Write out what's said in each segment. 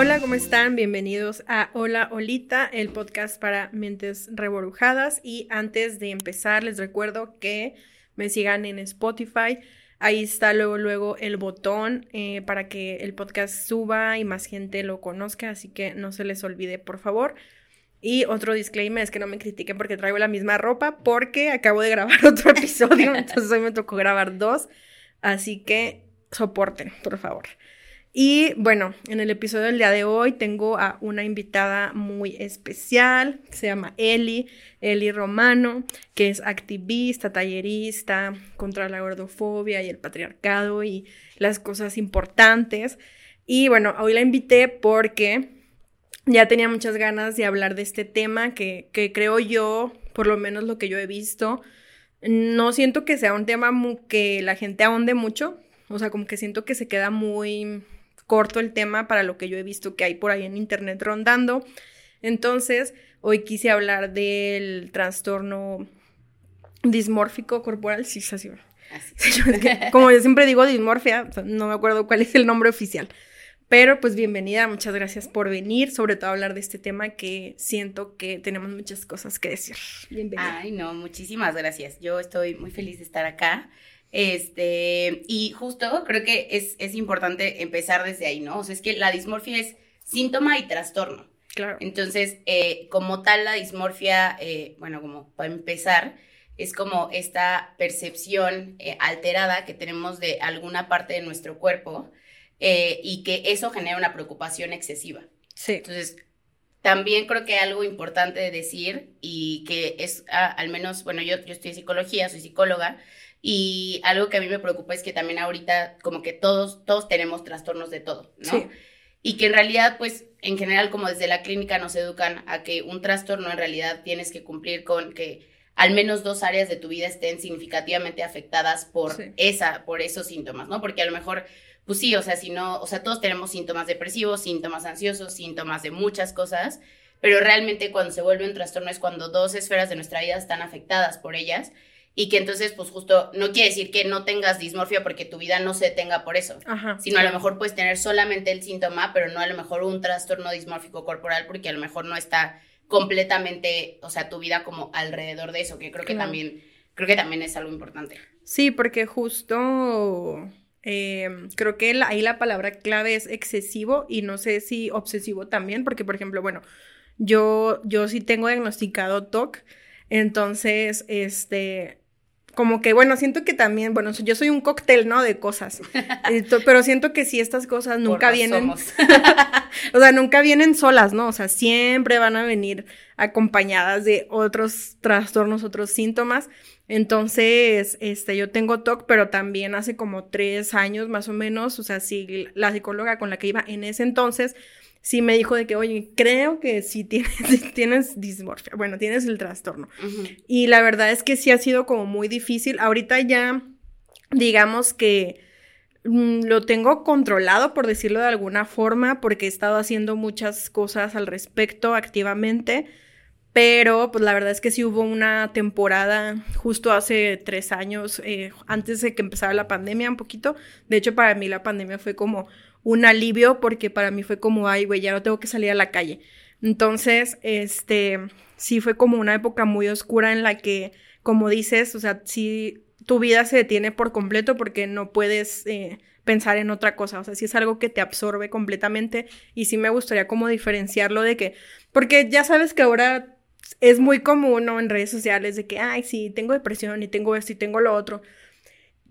Hola, ¿cómo están? Bienvenidos a Hola Olita, el podcast para mentes reborujadas. Y antes de empezar, les recuerdo que me sigan en Spotify. Ahí está luego, luego el botón eh, para que el podcast suba y más gente lo conozca, así que no se les olvide, por favor. Y otro disclaimer es que no me critiquen porque traigo la misma ropa, porque acabo de grabar otro episodio, entonces hoy me tocó grabar dos, así que soporten, por favor. Y bueno, en el episodio del día de hoy tengo a una invitada muy especial, que se llama Eli, Eli Romano, que es activista, tallerista contra la gordofobia y el patriarcado y las cosas importantes. Y bueno, hoy la invité porque ya tenía muchas ganas de hablar de este tema que, que creo yo, por lo menos lo que yo he visto, no siento que sea un tema que la gente ahonde mucho, o sea, como que siento que se queda muy corto el tema para lo que yo he visto que hay por ahí en internet rondando. Entonces, hoy quise hablar del trastorno dismórfico corporal, sí, así. Como yo siempre digo dismorfia, no me acuerdo cuál es el nombre oficial. Pero pues bienvenida, muchas gracias por venir, sobre todo a hablar de este tema que siento que tenemos muchas cosas que decir. Bienvenida. Ay, no, muchísimas gracias. Yo estoy muy feliz de estar acá. Este, y justo creo que es, es importante empezar desde ahí, ¿no? O sea, es que la dismorfia es síntoma y trastorno. Claro. Entonces, eh, como tal, la dismorfia, eh, bueno, como para empezar, es como esta percepción eh, alterada que tenemos de alguna parte de nuestro cuerpo y que eso genera una preocupación excesiva. Sí. Entonces, también creo que algo importante de decir y que es, ah, al menos, bueno, yo, yo estoy en psicología, soy psicóloga, y algo que a mí me preocupa es que también ahorita como que todos, todos tenemos trastornos de todo, ¿no? Sí. Y que en realidad, pues, en general, como desde la clínica nos educan a que un trastorno en realidad tienes que cumplir con que al menos dos áreas de tu vida estén significativamente afectadas por esa, por esos síntomas, ¿no? Porque a lo mejor, pues sí, o sea, si no, o sea, todos tenemos síntomas depresivos, síntomas ansiosos, síntomas de muchas cosas, pero realmente cuando se vuelve un trastorno es cuando dos esferas de nuestra vida están afectadas por ellas y que entonces, pues justo, no quiere decir que no tengas dismorfia porque tu vida no se detenga por eso, Ajá, sino a lo mejor puedes tener solamente el síntoma, pero no a lo mejor un trastorno dismórfico corporal porque a lo mejor no está completamente, o sea, tu vida como alrededor de eso, que creo que Claro. también, creo que también es algo importante. Sí, porque justo eh, creo que la- ahí la palabra clave es excesivo y no sé si obsesivo también, porque por ejemplo, bueno, yo, yo sí tengo diagnosticado TOC, entonces, este, como que, bueno, siento que también, bueno, yo soy un cóctel, ¿no? De cosas, pero siento que sí estas cosas nunca vienen, somos. o sea, nunca vienen solas, ¿no? O sea, siempre van a venir acompañadas de otros trastornos, otros síntomas. Entonces, este, yo tengo TOC, pero también hace como tres años más o menos, o sea, sí, la psicóloga con la que iba en ese entonces, sí me dijo de que, oye, creo que sí tienes, tienes dismorfia, bueno, tienes el trastorno. Y la verdad es que sí ha sido como muy difícil. Ahorita ya, digamos que mm, lo tengo controlado, por decirlo de alguna forma, porque he estado haciendo muchas cosas al respecto activamente. Pero, pues la verdad es que sí hubo una temporada justo hace tres años, eh, antes de que empezara la pandemia un poquito. De hecho, para mí la pandemia fue como un alivio porque para mí fue como, ay, güey, ya no tengo que salir a la calle. Entonces, este, sí fue como una época muy oscura en la que, como dices, o sea, sí, tu vida se detiene por completo porque no puedes eh, pensar en otra cosa, o sea, sí es algo que te absorbe completamente y sí me gustaría como diferenciarlo de que, porque ya sabes que ahora es muy común, ¿no? En redes sociales de que, ay, sí, tengo depresión y tengo esto y tengo lo otro.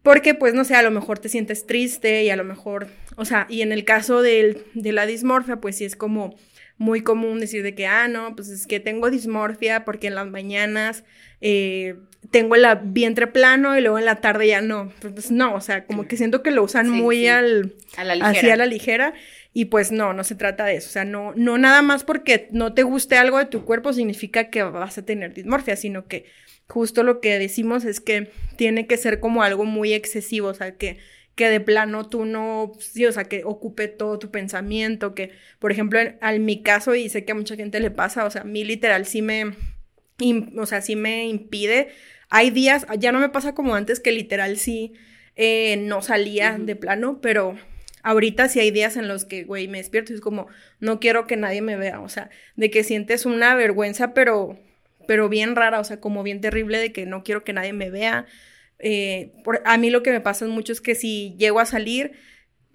Porque, pues, no sé, a lo mejor te sientes triste y a lo mejor, o sea, y en el caso del, de la dismorfia, pues sí es como muy común decir de que, ah, no, pues es que tengo dismorfia porque en las mañanas eh, tengo el vientre plano y luego en la tarde ya no. Pues no, o sea, como que siento que lo usan Sí, muy sí. al, A la ligera. así a la ligera. Y pues no, no se trata de eso. O sea, no, no nada más porque no te guste algo de tu cuerpo significa que vas a tener dismorfia, sino que justo lo que decimos es que tiene que ser como algo muy excesivo, o sea, que, que de plano tú no, sí, o sea, que ocupe todo tu pensamiento, que, por ejemplo, en, en mi caso, y sé que a mucha gente le pasa, o sea, a mí literal sí me, o sea, sí me impide. Hay días, ya no me pasa como antes, que literal sí eh, no salía de plano, pero ahorita sí hay días en los que, güey, me despierto y es como, no quiero que nadie me vea, o sea, de que sientes una vergüenza, pero, pero bien rara, o sea, como bien terrible de que no quiero que nadie me vea. Eh, a mí lo que me pasa mucho es que si llego a salir,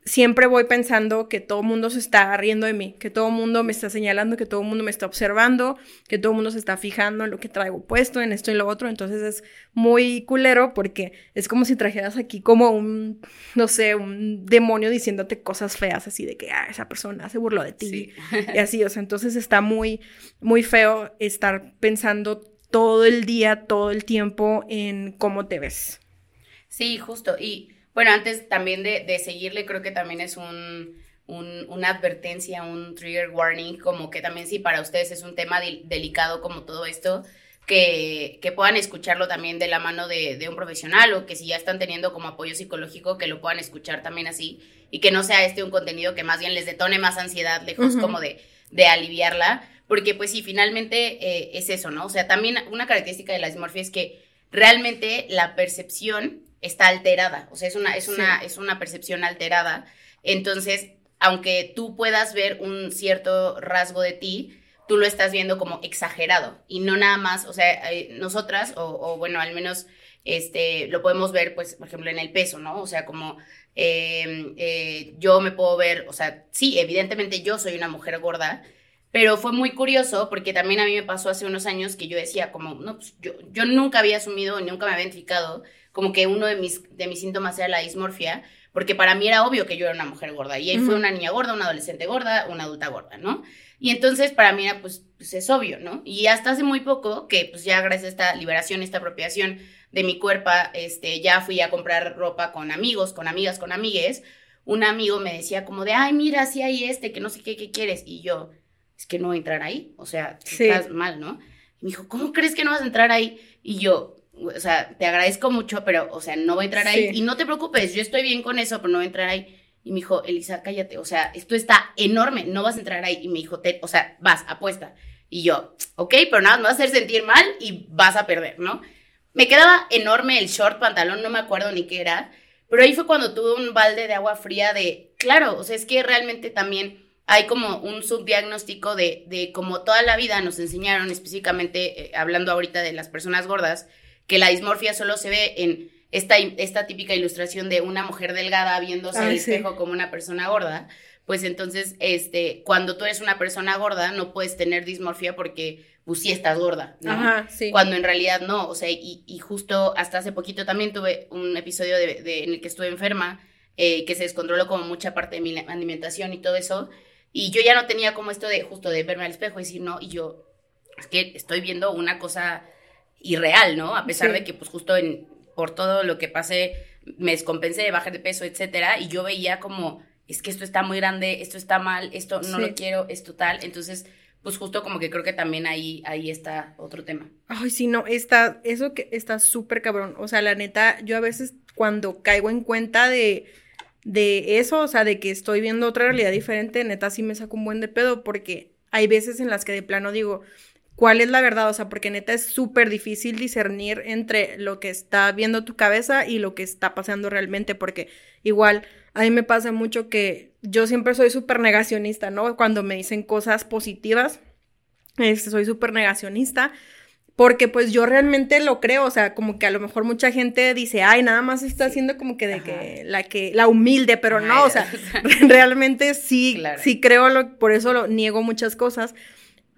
siempre voy pensando que todo el mundo se está riendo de mí, que todo el mundo me está señalando, que todo el mundo me está observando, que todo el mundo se está fijando en lo que traigo puesto, en esto y lo otro. Entonces es muy culero porque es como si trajeras aquí como un, no sé, un demonio diciéndote cosas feas, así de que, ah, esa persona se burló de ti. Y así, o sea, entonces está muy, muy feo estar pensando todo el día, todo el tiempo en cómo te ves. Sí, justo. Y bueno, antes también de, seguirle, creo que también es un, una advertencia, un trigger warning, como que también si para ustedes es un tema delicado como todo esto, que, que, puedan escucharlo también de la mano de, de, un profesional o que si ya están teniendo como apoyo psicológico, que lo puedan escuchar también así y que no sea este un contenido que más bien les detone más ansiedad, lejos como de, de aliviarla, porque pues sí, finalmente eh, es eso, ¿no? O sea, también una característica de la dismorfia es que realmente la percepción está alterada, o sea, es una, es una, es una percepción alterada. Entonces, aunque tú puedas ver un cierto rasgo de ti, tú lo estás viendo como exagerado y no nada más, o sea, eh, nosotras, o, bueno, al menos este, lo podemos ver, pues, por ejemplo, en el peso, ¿no? O sea, como em, eh, yo me puedo ver, o sea, sí, evidentemente yo soy una mujer gorda, pero fue muy curioso porque también a mí me pasó hace unos años que yo decía como, no, pues yo, yo nunca había asumido, nunca me había identificado como que uno de mis, de mis síntomas era la dismorfia, porque para mí era obvio que yo era una mujer gorda. Y ahí fue una niña gorda, una adolescente gorda, una adulta gorda, ¿no? Y entonces para mí era, pues, pues, es obvio, ¿no? Y hasta hace muy poco, que pues ya gracias a esta liberación, esta apropiación de mi cuerpo, este, ya fui a comprar ropa con amigos, con amigas, con amigues, un amigo me decía como de, ay, mira, si hay este, que no sé qué, qué quieres. Y yo, es que no voy a entrar ahí, o sea, estás mal, ¿no? Y me dijo, ¿cómo crees que no vas a entrar ahí? Y yo, o sea, te agradezco mucho, pero, o sea, no voy a entrar ahí. Y no te preocupes, yo estoy bien con eso, pero no voy a entrar ahí. Y me dijo, Elisa, cállate, o sea, esto está enorme, no vas a entrar ahí. Y me dijo, te, o sea, vas, apuesta. Y yo, ok, pero nada, me vas a hacer sentir mal y vas a perder, ¿no? Me quedaba enorme el short pantalón, no me acuerdo ni qué era, pero ahí fue cuando tuve un balde de agua fría de, claro, o sea, es que realmente también hay como un subdiagnóstico de, de como toda la vida nos enseñaron, específicamente eh, hablando ahorita de las personas gordas, que la dismorfia solo se ve en esta, esta típica ilustración de una mujer delgada viéndose al espejo como una persona gorda, pues entonces, este, cuando tú eres una persona gorda, no puedes tener dismorfia porque, pues sí estás gorda, ¿no? Ajá, sí. Cuando en realidad no, o sea, y, y, justo hasta hace poquito también tuve un episodio de, de, en el que estuve enferma, eh, que se descontroló como mucha parte de mi alimentación y todo eso, y yo ya no tenía como esto de justo de verme al espejo y decir, no, y yo, es que estoy viendo una cosa irreal, ¿no? A pesar de que, pues, justo en, por todo lo que pasé, me descompensé, bajé de peso, etcétera, y yo veía como, es que esto está muy grande, esto está mal, esto no lo quiero, esto tal, entonces, pues justo como que creo que también ahí, ahí está otro tema. Ay, sí, no, está, eso que está súper cabrón, o sea, la neta, yo a veces cuando caigo en cuenta de, de eso, o sea, de que estoy viendo otra realidad diferente, neta sí me saco un buen de pedo, porque hay veces en las que de plano digo, cuál es la verdad, o sea, porque neta es súper difícil discernir entre lo que está viendo tu cabeza y lo que está pasando realmente, porque igual a mí me pasa mucho que yo siempre soy súper negacionista, ¿no? Cuando me dicen cosas positivas, este, soy súper negacionista. Porque pues yo realmente lo creo, o sea, como que a lo mejor mucha gente dice, ay, nada más está haciendo como que de que la que, la humilde, pero no, o sea, realmente sí, sí creo, lo, por eso lo niego muchas cosas.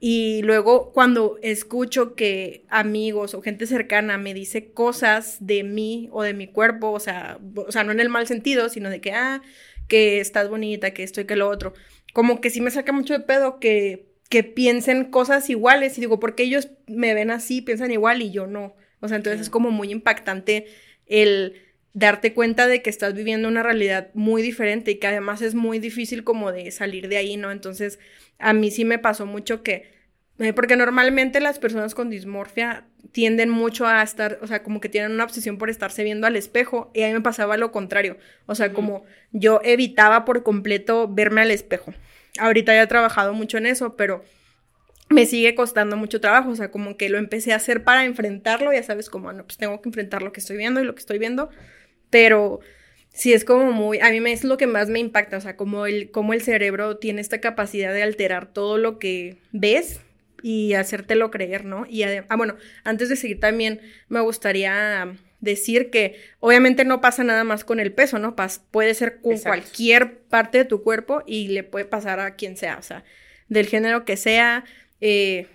Y luego cuando escucho que amigos o gente cercana me dice cosas de mí o de mi cuerpo, o sea, o sea, no en el mal sentido, sino de que, ah, que estás bonita, que esto y que lo otro, como que sí me saca mucho de pedo que, que piensen cosas iguales y digo, porque ellos me ven así, piensan igual y yo no. O sea, entonces es como muy impactante el darte cuenta de que estás viviendo una realidad muy diferente y que además es muy difícil como de salir de ahí, ¿no? Entonces, a mí sí me pasó mucho que porque normalmente las personas con dismorfia tienden mucho a estar, o sea, como que tienen una obsesión por estarse viendo al espejo y a mí me pasaba lo contrario, o sea, como yo evitaba por completo verme al espejo. Ahorita ya he trabajado mucho en eso, pero me sigue costando mucho trabajo, o sea, como que lo empecé a hacer para enfrentarlo, ya sabes, como, no, pues tengo que enfrentar lo que estoy viendo y lo que estoy viendo, pero sí es como muy, a mí me es lo que más me impacta, o sea, como el, como el cerebro tiene esta capacidad de alterar todo lo que ves y hacértelo creer, ¿no? Y ah, bueno, antes de seguir también me gustaría decir que obviamente no pasa nada más con el peso, ¿no? puede ser con cualquier parte de tu cuerpo y le puede pasar a quien sea, o sea, del género que sea, eh,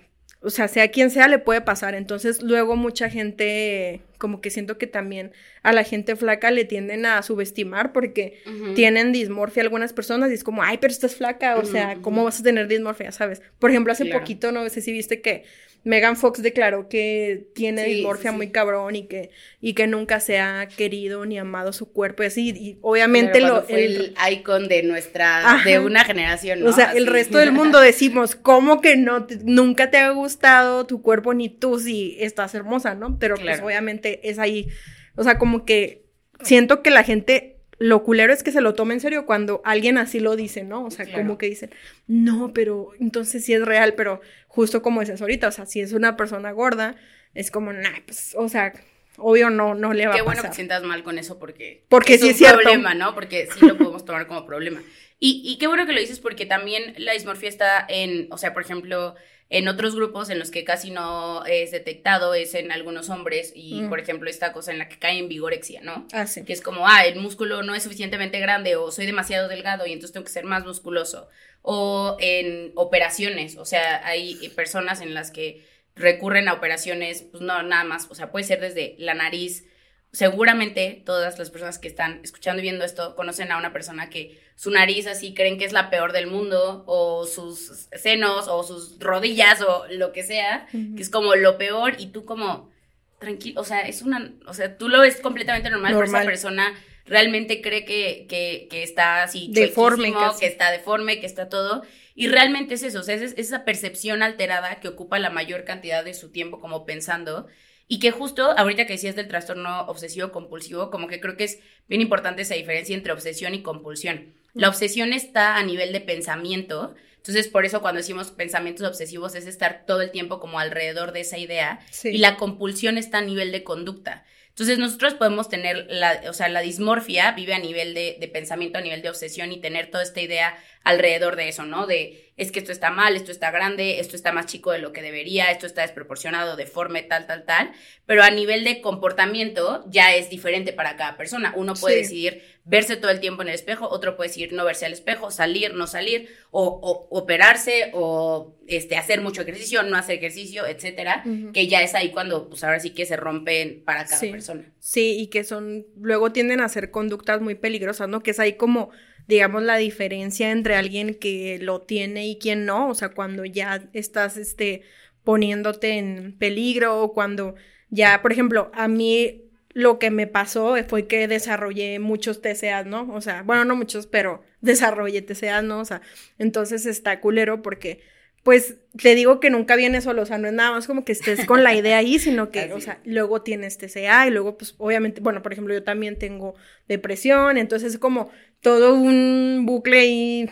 o sea, sea quien sea, le puede pasar. Entonces, luego mucha gente, como que siento que también a la gente flaca le tienden a subestimar porque tienen dismorfia algunas personas y es como, ay, pero estás flaca, o sea, ¿cómo vas a tener dismorfia, sabes? Por ejemplo, hace poquito, no sé si viste que Megan Fox declaró que tiene dismorfia muy cabrón y que, y que nunca se ha querido ni amado su cuerpo y así, y obviamente lo... el, icon de nuestra, de una generación, ¿no? O sea, el resto del mundo decimos, ¿cómo que no, nunca te ha gustado tu cuerpo ni tú si estás hermosa, ¿no? Pero pues obviamente es ahí, o sea, como que siento que la gente lo culero es que se lo tome en serio cuando alguien así lo dice, ¿no? O sea, como que dicen, no, pero entonces sí es real, pero justo como dices ahorita, o sea, si es una persona gorda, es como, nah, pues, o sea, obvio no, no le va a pasar. Qué bueno que sientas mal con eso porque, porque es sí un problema, ¿no? Porque sí lo podemos tomar como problema. Y, y qué bueno que lo dices porque también la dismorfia está en, o sea, por ejemplo, en otros grupos en los que casi no es detectado es en algunos hombres y, mm. por ejemplo, esta cosa en la que cae en vigorexia, ¿no? Ah, sí. Que es como, ah, el músculo no es suficientemente grande o soy demasiado delgado y entonces tengo que ser más musculoso. O en operaciones, o sea, hay personas en las que recurren a operaciones, pues no, nada más, o sea, puede ser desde la nariz, seguramente todas las personas que están escuchando y viendo esto conocen a una persona que su nariz así creen que es la peor del mundo, o sus senos, o sus rodillas, o lo que sea, que es como lo peor, y tú como, tranquilo, o sea, es una, o sea, tú lo ves completamente normal, pero esa persona realmente cree que, que, que está así deforme, que está deforme, que está todo, y realmente es eso, o sea, es esa percepción alterada que ocupa la mayor cantidad de su tiempo como pensando, y que justo ahorita que decías del trastorno obsesivo compulsivo, como que creo que es bien importante esa diferencia entre obsesión y compulsión. La obsesión está a nivel de pensamiento, entonces por eso cuando decimos pensamientos obsesivos es estar todo el tiempo como alrededor de esa idea y la compulsión está a nivel de conducta. Entonces nosotros podemos tener, la, o sea, la dismorfia vive a nivel de, de pensamiento, a nivel de obsesión y tener toda esta idea alrededor de eso, ¿no? De es que esto está mal, esto está grande, esto está más chico de lo que debería, esto está desproporcionado, deforme, tal, tal, tal. Pero a nivel de comportamiento ya es diferente para cada persona. Uno puede decidir verse todo el tiempo en el espejo, otro puede decidir no verse al espejo, salir, no salir, o, operarse, o este, hacer mucho ejercicio, no hacer ejercicio, etcétera, que ya es ahí cuando, pues ahora sí que se rompen para cada persona. Sí, y que son, luego tienden a ser conductas muy peligrosas, ¿no? Que es ahí como digamos, la diferencia entre alguien que lo tiene y quien no, o sea, cuando ya estás, este, poniéndote en peligro o cuando ya, por ejemplo, a mí lo que me pasó fue que desarrollé muchos TCAs, ¿no? O sea, bueno, no muchos, pero desarrollé TCAs, ¿no? O sea, entonces está culero porque pues te digo que nunca viene solo, o sea, no es nada más como que estés con la idea ahí, sino que, o sea, luego tienes TCA y luego, pues, obviamente, bueno, por ejemplo, yo también tengo depresión, entonces es como todo un bucle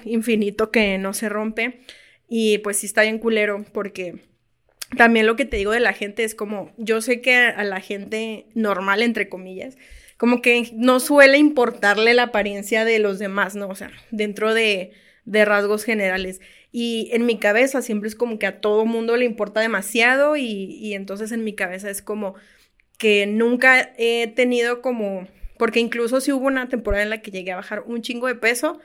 infinito que no se rompe y pues sí está bien culero porque también lo que te digo de la gente es como, yo sé que a la gente normal, entre comillas, como que no suele importarle la apariencia de los demás, ¿no? O sea, dentro de, de rasgos generales. Y en mi cabeza siempre es como que a todo mundo le importa demasiado y, y entonces en mi cabeza es como que nunca he tenido como, porque incluso si hubo una temporada en la que llegué a bajar un chingo de peso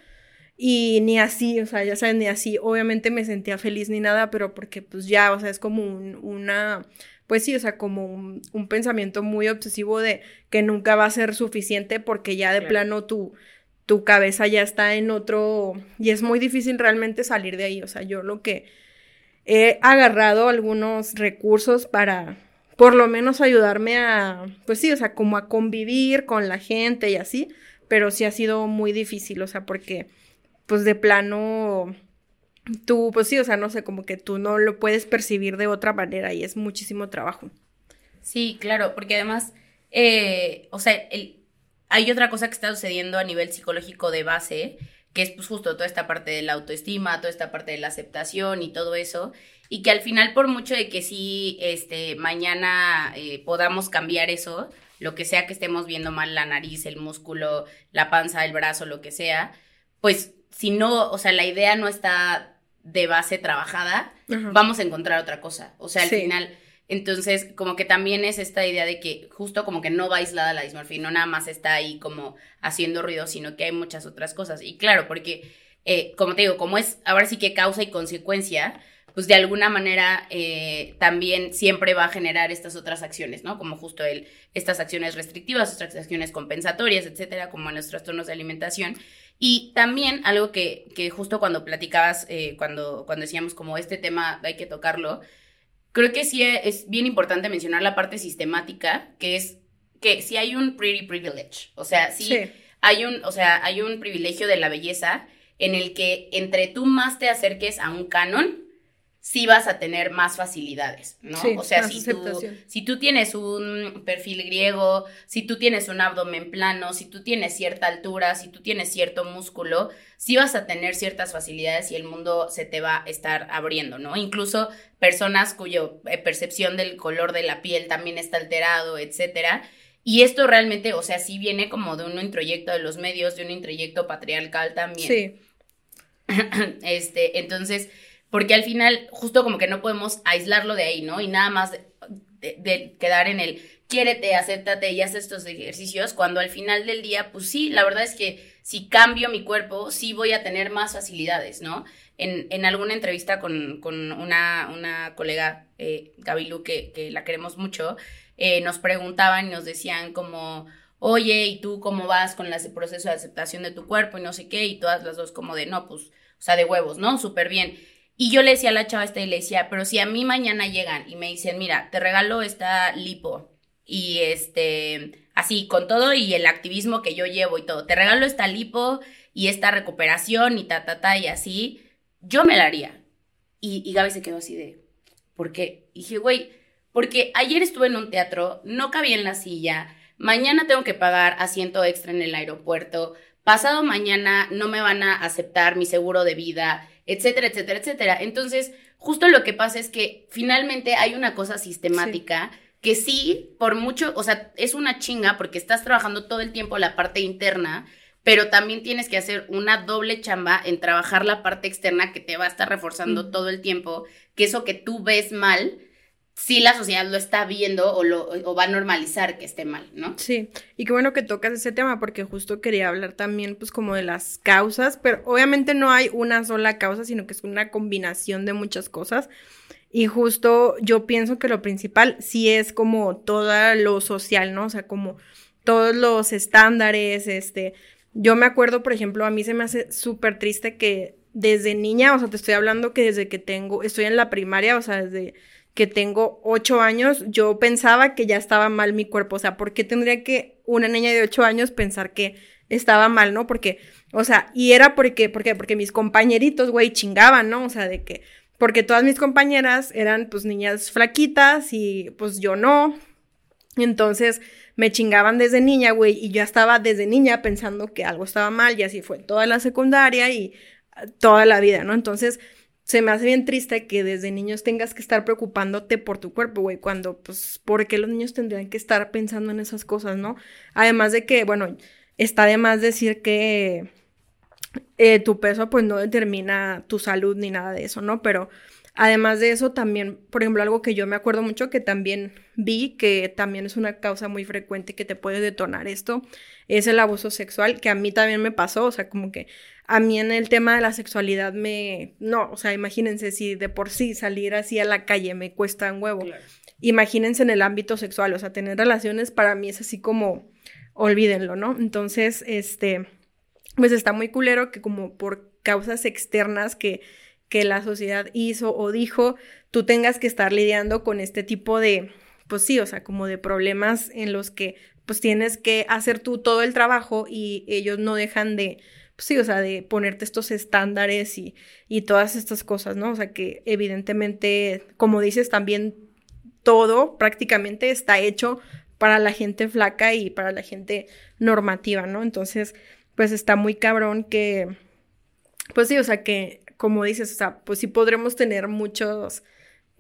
y ni así, o sea, ya saben, ni así, obviamente me sentía feliz ni nada, pero porque pues ya, o sea, es como un, una, pues sí, o sea, como un, pensamiento muy obsesivo de que nunca va a ser suficiente porque ya de plano tú tu cabeza ya está en otro y es muy difícil realmente salir de ahí. O sea, yo lo que he agarrado algunos recursos para por lo menos ayudarme a, pues sí, o sea, como a convivir con la gente y así, pero sí ha sido muy difícil, o sea, porque pues de plano tú, pues sí, o sea, no sé, como que tú no lo puedes percibir de otra manera y es muchísimo trabajo. Sí, claro, porque además, eh, o sea, el, hay otra cosa que está sucediendo a nivel psicológico de base, que es pues justo toda esta parte de la autoestima, toda esta parte de la aceptación y todo eso, y que al final por mucho de que sí, este, mañana eh, podamos cambiar eso, lo que sea que estemos viendo mal, la nariz, el músculo, la panza, el brazo, lo que sea, pues si no, o sea, la idea no está de base trabajada, vamos a encontrar otra cosa. O sea, al final, entonces, como que también es esta idea de que justo como que no va aislada la dismorfia, no nada más está ahí como haciendo ruido, sino que hay muchas otras cosas. Y claro, porque, eh, como te digo, como es ahora sí que causa y consecuencia, pues de alguna manera eh, también siempre va a generar estas otras acciones, ¿no? Como justo el, estas acciones restrictivas, estas acciones compensatorias, etcétera, como en los trastornos de alimentación. Y también algo que, que justo cuando platicabas, eh, cuando, cuando decíamos como este tema hay que tocarlo, creo que sí es bien importante mencionar la parte sistemática, que es que si hay un pretty privilege, o sea, sí, hay un, o sea, hay un privilegio de la belleza en el que entre tú más te acerques a un canon, sí vas a tener más facilidades, ¿no? o sea, si tú, si tú tienes un perfil griego, si tú tienes un abdomen plano, si tú tienes cierta altura, si tú tienes cierto músculo, sí vas a tener ciertas facilidades y el mundo se te va a estar abriendo, ¿no? Incluso personas cuya eh, percepción del color de la piel también está alterado, etcétera. Y esto realmente, o sea, sí viene como de un introyecto de los medios, de un introyecto patriarcal también. Sí. este, entonces, porque al final justo como que no podemos aislarlo de ahí, ¿no? Y nada más de, quedar en el quiérete, acéptate y haz estos ejercicios, cuando al final del día, pues sí, la verdad es que si cambio mi cuerpo, sí voy a tener más facilidades, ¿no? En, en alguna entrevista con, con una, una, colega, eh, Gabilu, que, que, la queremos mucho, eh, nos preguntaban y nos decían como, oye, ¿y tú cómo vas con el proceso de aceptación de tu cuerpo y no sé qué? Y todas las dos como de, no, pues, o sea, de huevos, ¿no? Súper bien. Y yo le decía a la chava esta y le decía, pero si a mí mañana llegan y me dicen, mira, te regalo esta lipo y este, así, con todo y el activismo que yo llevo y todo, te regalo esta lipo y esta recuperación y ta, ta, ta y así, yo me la haría. Y, y Gaby se quedó así de, ¿por qué? Y dije, güey, porque ayer estuve en un teatro, no cabía en la silla, mañana tengo que pagar asiento extra en el aeropuerto, pasado mañana no me van a aceptar mi seguro de vida etcétera, etcétera, etcétera. Entonces, justo lo que pasa es que finalmente hay una cosa sistemática que sí, por mucho, o sea, es una chinga porque estás trabajando todo el tiempo la parte interna, pero también tienes que hacer una doble chamba en trabajar la parte externa que te va a estar reforzando todo el tiempo, que eso que tú ves mal, si la sociedad lo está viendo o, lo, o va a normalizar que esté mal, ¿no? Sí, y qué bueno que tocas ese tema porque justo quería hablar también pues como de las causas, pero obviamente no hay una sola causa, sino que es una combinación de muchas cosas. Y justo yo pienso que lo principal sí es como todo lo social, ¿no? O sea, como todos los estándares, este, yo me acuerdo, por ejemplo, a mí se me hace súper triste que desde niña, o sea, te estoy hablando que desde que tengo, estoy en la primaria, o sea, desde que tengo ocho años, yo pensaba que ya estaba mal mi cuerpo. O sea, ¿por qué tendría que una niña de ocho años pensar que estaba mal, no? Porque, o sea, y era porque, porque, porque mis compañeritos, güey, chingaban, ¿no? O sea, de que, porque todas mis compañeras eran, pues, niñas flaquitas y, pues, yo no. Entonces, me chingaban desde niña, güey, y yo estaba desde niña pensando que algo estaba mal, y así fue toda la secundaria y toda la vida, ¿no? Entonces, se me hace bien triste que desde niños tengas que estar preocupándote por tu cuerpo, güey, cuando, pues, ¿por qué los niños tendrían que estar pensando en esas cosas, no? Además de que, bueno, está de más decir que eh, tu peso, pues, no determina tu salud ni nada de eso, ¿no? Pero además de eso, también, por ejemplo, algo que yo me acuerdo mucho que también vi, que también es una causa muy frecuente que te puede detonar esto, es el abuso sexual, que a mí también me pasó, o sea, como que a mí en el tema de la sexualidad me... No, o sea, imagínense si de por sí salir así a la calle me cuesta un huevo. Imagínense en el ámbito sexual, o sea, tener relaciones para mí es así como, olvídenlo, ¿no? Entonces, este, pues está muy culero que como por causas externas que, que la sociedad hizo o dijo, tú tengas que estar lidiando con este tipo de, pues sí, o sea, como de problemas en los que pues tienes que hacer tú todo el trabajo y ellos no dejan de pues sí, o sea, de ponerte estos estándares y, y todas estas cosas, ¿no? O sea, que evidentemente, como dices, también todo prácticamente está hecho para la gente flaca y para la gente normativa, ¿no? Entonces, pues está muy cabrón que, pues sí, o sea, que como dices, o sea, pues sí podremos tener muchos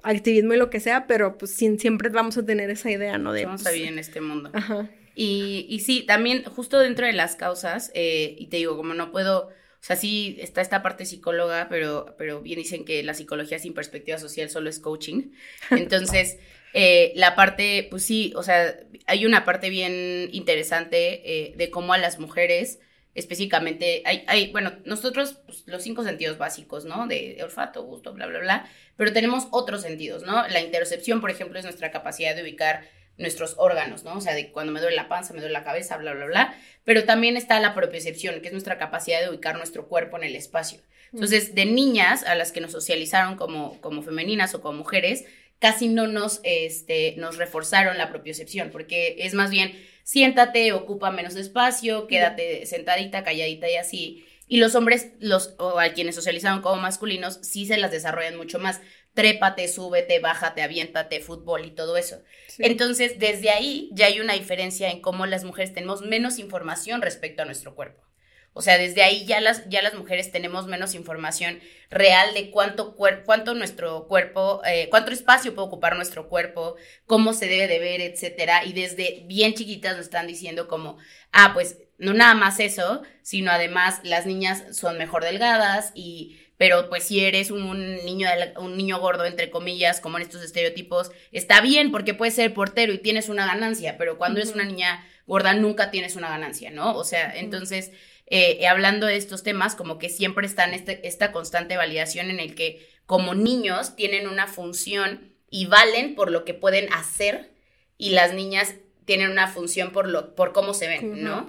activismo y lo que sea, pero pues siempre vamos a tener esa idea, ¿no? De, vamos a pues, vivir en este mundo. Ajá. Y, y sí, también justo dentro de las causas, eh, y te digo, como no puedo, o sea, sí está esta parte psicóloga, pero, pero bien dicen que la psicología sin perspectiva social solo es coaching. Entonces, eh, la parte, pues sí, o sea, hay una parte bien interesante eh, de cómo a las mujeres específicamente, hay, hay bueno, nosotros pues, los cinco sentidos básicos, ¿no? De, olfato, gusto, bla, bla, bla, pero tenemos otros sentidos, ¿no? La interocepción, por ejemplo, es nuestra capacidad de ubicar nuestros órganos, ¿no? O sea, de cuando me duele la panza, me duele la cabeza, bla, bla, bla, pero también está la propiocepción, que es nuestra capacidad de ubicar nuestro cuerpo en el espacio. Entonces, de niñas a las que nos socializaron como, como femeninas o como mujeres, casi no nos, este, nos reforzaron la propiocepción, porque es más bien siéntate, ocupa menos espacio, quédate sentadita, calladita y así. Y los hombres, los, o a quienes socializaron como masculinos, sí se las desarrollan mucho más. Trépate, súbete, bájate, aviéntate, fútbol y todo eso. Entonces, desde ahí ya hay una diferencia en cómo las mujeres tenemos menos información respecto a nuestro cuerpo. O sea, desde ahí ya las, ya las mujeres tenemos menos información real de cuánto, cuánto nuestro cuerpo, eh, cuánto espacio puede ocupar nuestro cuerpo, cómo se debe de ver, etcétera. Y desde bien chiquitas nos están diciendo como, ah, pues no nada más eso, sino además las niñas son mejor delgadas y pero pues si eres un niño un niño gordo entre comillas como en estos estereotipos está bien porque puedes ser portero y tienes una ganancia pero cuando eres una niña gorda nunca tienes una ganancia no o sea entonces eh, hablando de estos temas, como que siempre están este, esta constante validación en el que como niños tienen una función y valen por lo que pueden hacer y las niñas tienen una función por lo por cómo se ven, ¿no?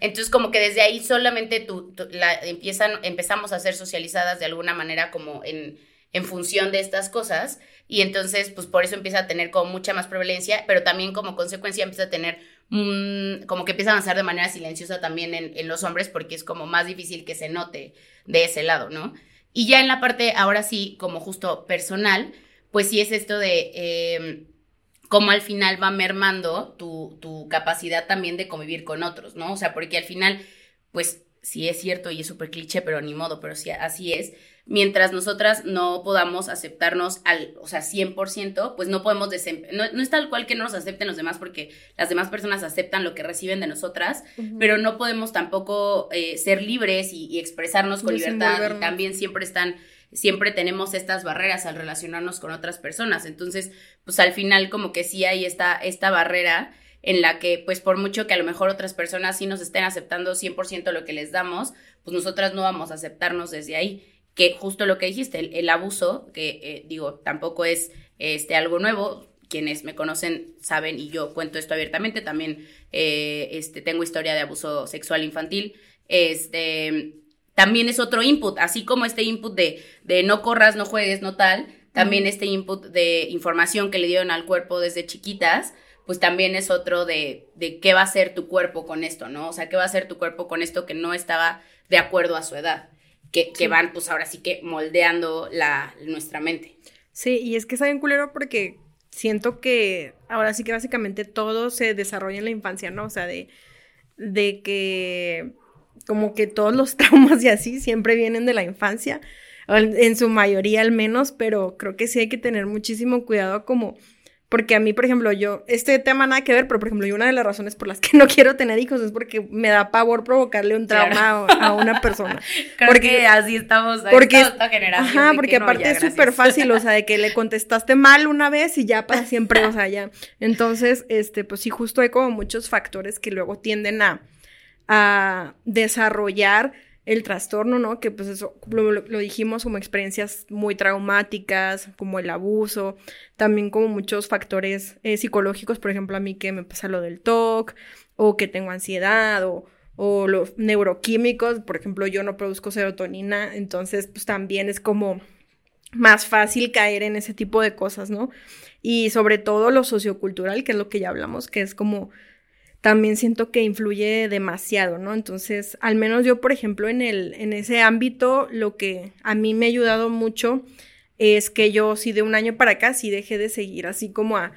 Entonces como que desde ahí solamente tú, la, empiezan empezamos a ser socializadas de alguna manera como en en función de estas cosas y entonces pues por eso empieza a tener como mucha más prevalencia, pero también como consecuencia empieza a tener como que empieza a avanzar de manera silenciosa también en, los hombres porque es como más difícil que se note de ese lado, ¿no? Y ya en la parte, ahora sí, como justo personal, pues sí es esto de eh, cómo al final va mermando tu, tu capacidad también de convivir con otros, ¿no? O sea, porque al final, pues sí es cierto y es súper cliché, pero ni modo, pero sí así es mientras nosotras no podamos aceptarnos al, o sea, 100%, pues no podemos, no, no, es tal cual que no nos acepten los demás porque las demás personas aceptan lo que reciben de nosotras, pero no podemos tampoco eh, ser libres y, expresarnos con libertad y también siempre están siempre tenemos estas barreras al relacionarnos con otras personas. Entonces, pues al final como que sí hay esta, esta barrera en la que, pues por mucho que a lo mejor otras personas sí nos estén aceptando 100% lo que les damos, pues nosotras no vamos a aceptarnos desde ahí que justo lo que dijiste, el, abuso, que eh, digo, tampoco es este, algo nuevo, quienes me conocen saben y yo cuento esto abiertamente, también eh, este, tengo historia de abuso sexual infantil, este, también es otro input, así como este input de, de no corras, no juegues, no tal, también este input de información que le dieron al cuerpo desde chiquitas, pues también es otro de, de qué va a hacer tu cuerpo con esto, ¿no? O sea, qué va a hacer tu cuerpo con esto que no estaba de acuerdo a su edad que, van pues ahora sí que moldeando la, nuestra mente. Sí, y es que está bien culero porque siento que ahora sí que básicamente todo se desarrolla en la infancia, ¿no? O sea, de, de que como que todos los traumas y así siempre vienen de la infancia, en su mayoría al menos, pero creo que sí hay que tener muchísimo cuidado como porque a mí, por ejemplo, yo, este tema nada que ver, pero por ejemplo, yo una de las razones por las que no quiero tener hijos es porque me da pavor provocarle un trauma a, una persona. porque así estamos, porque, esta generación. Ajá, porque aparte es súper fácil, o sea, de que le contestaste mal una vez y ya para siempre, o sea, ya. Entonces, este, pues sí, justo hay como muchos factores que luego tienden a, a desarrollar el trastorno, ¿no? Que pues eso lo, dijimos como experiencias muy traumáticas, como el abuso, también como muchos factores eh, psicológicos, por ejemplo, a mí que me pasa lo del TOC, o que tengo ansiedad, o, o los neuroquímicos, por ejemplo, yo no produzco serotonina, entonces pues también es como más fácil caer en ese tipo de cosas, ¿no? Y sobre todo lo sociocultural, que es lo que ya hablamos, que es como también siento que influye demasiado, ¿no? Entonces, al menos yo, por ejemplo, en, el, en ese ámbito, lo que a mí me ha ayudado mucho es que yo sí de un año para acá sí dejé de seguir así como a,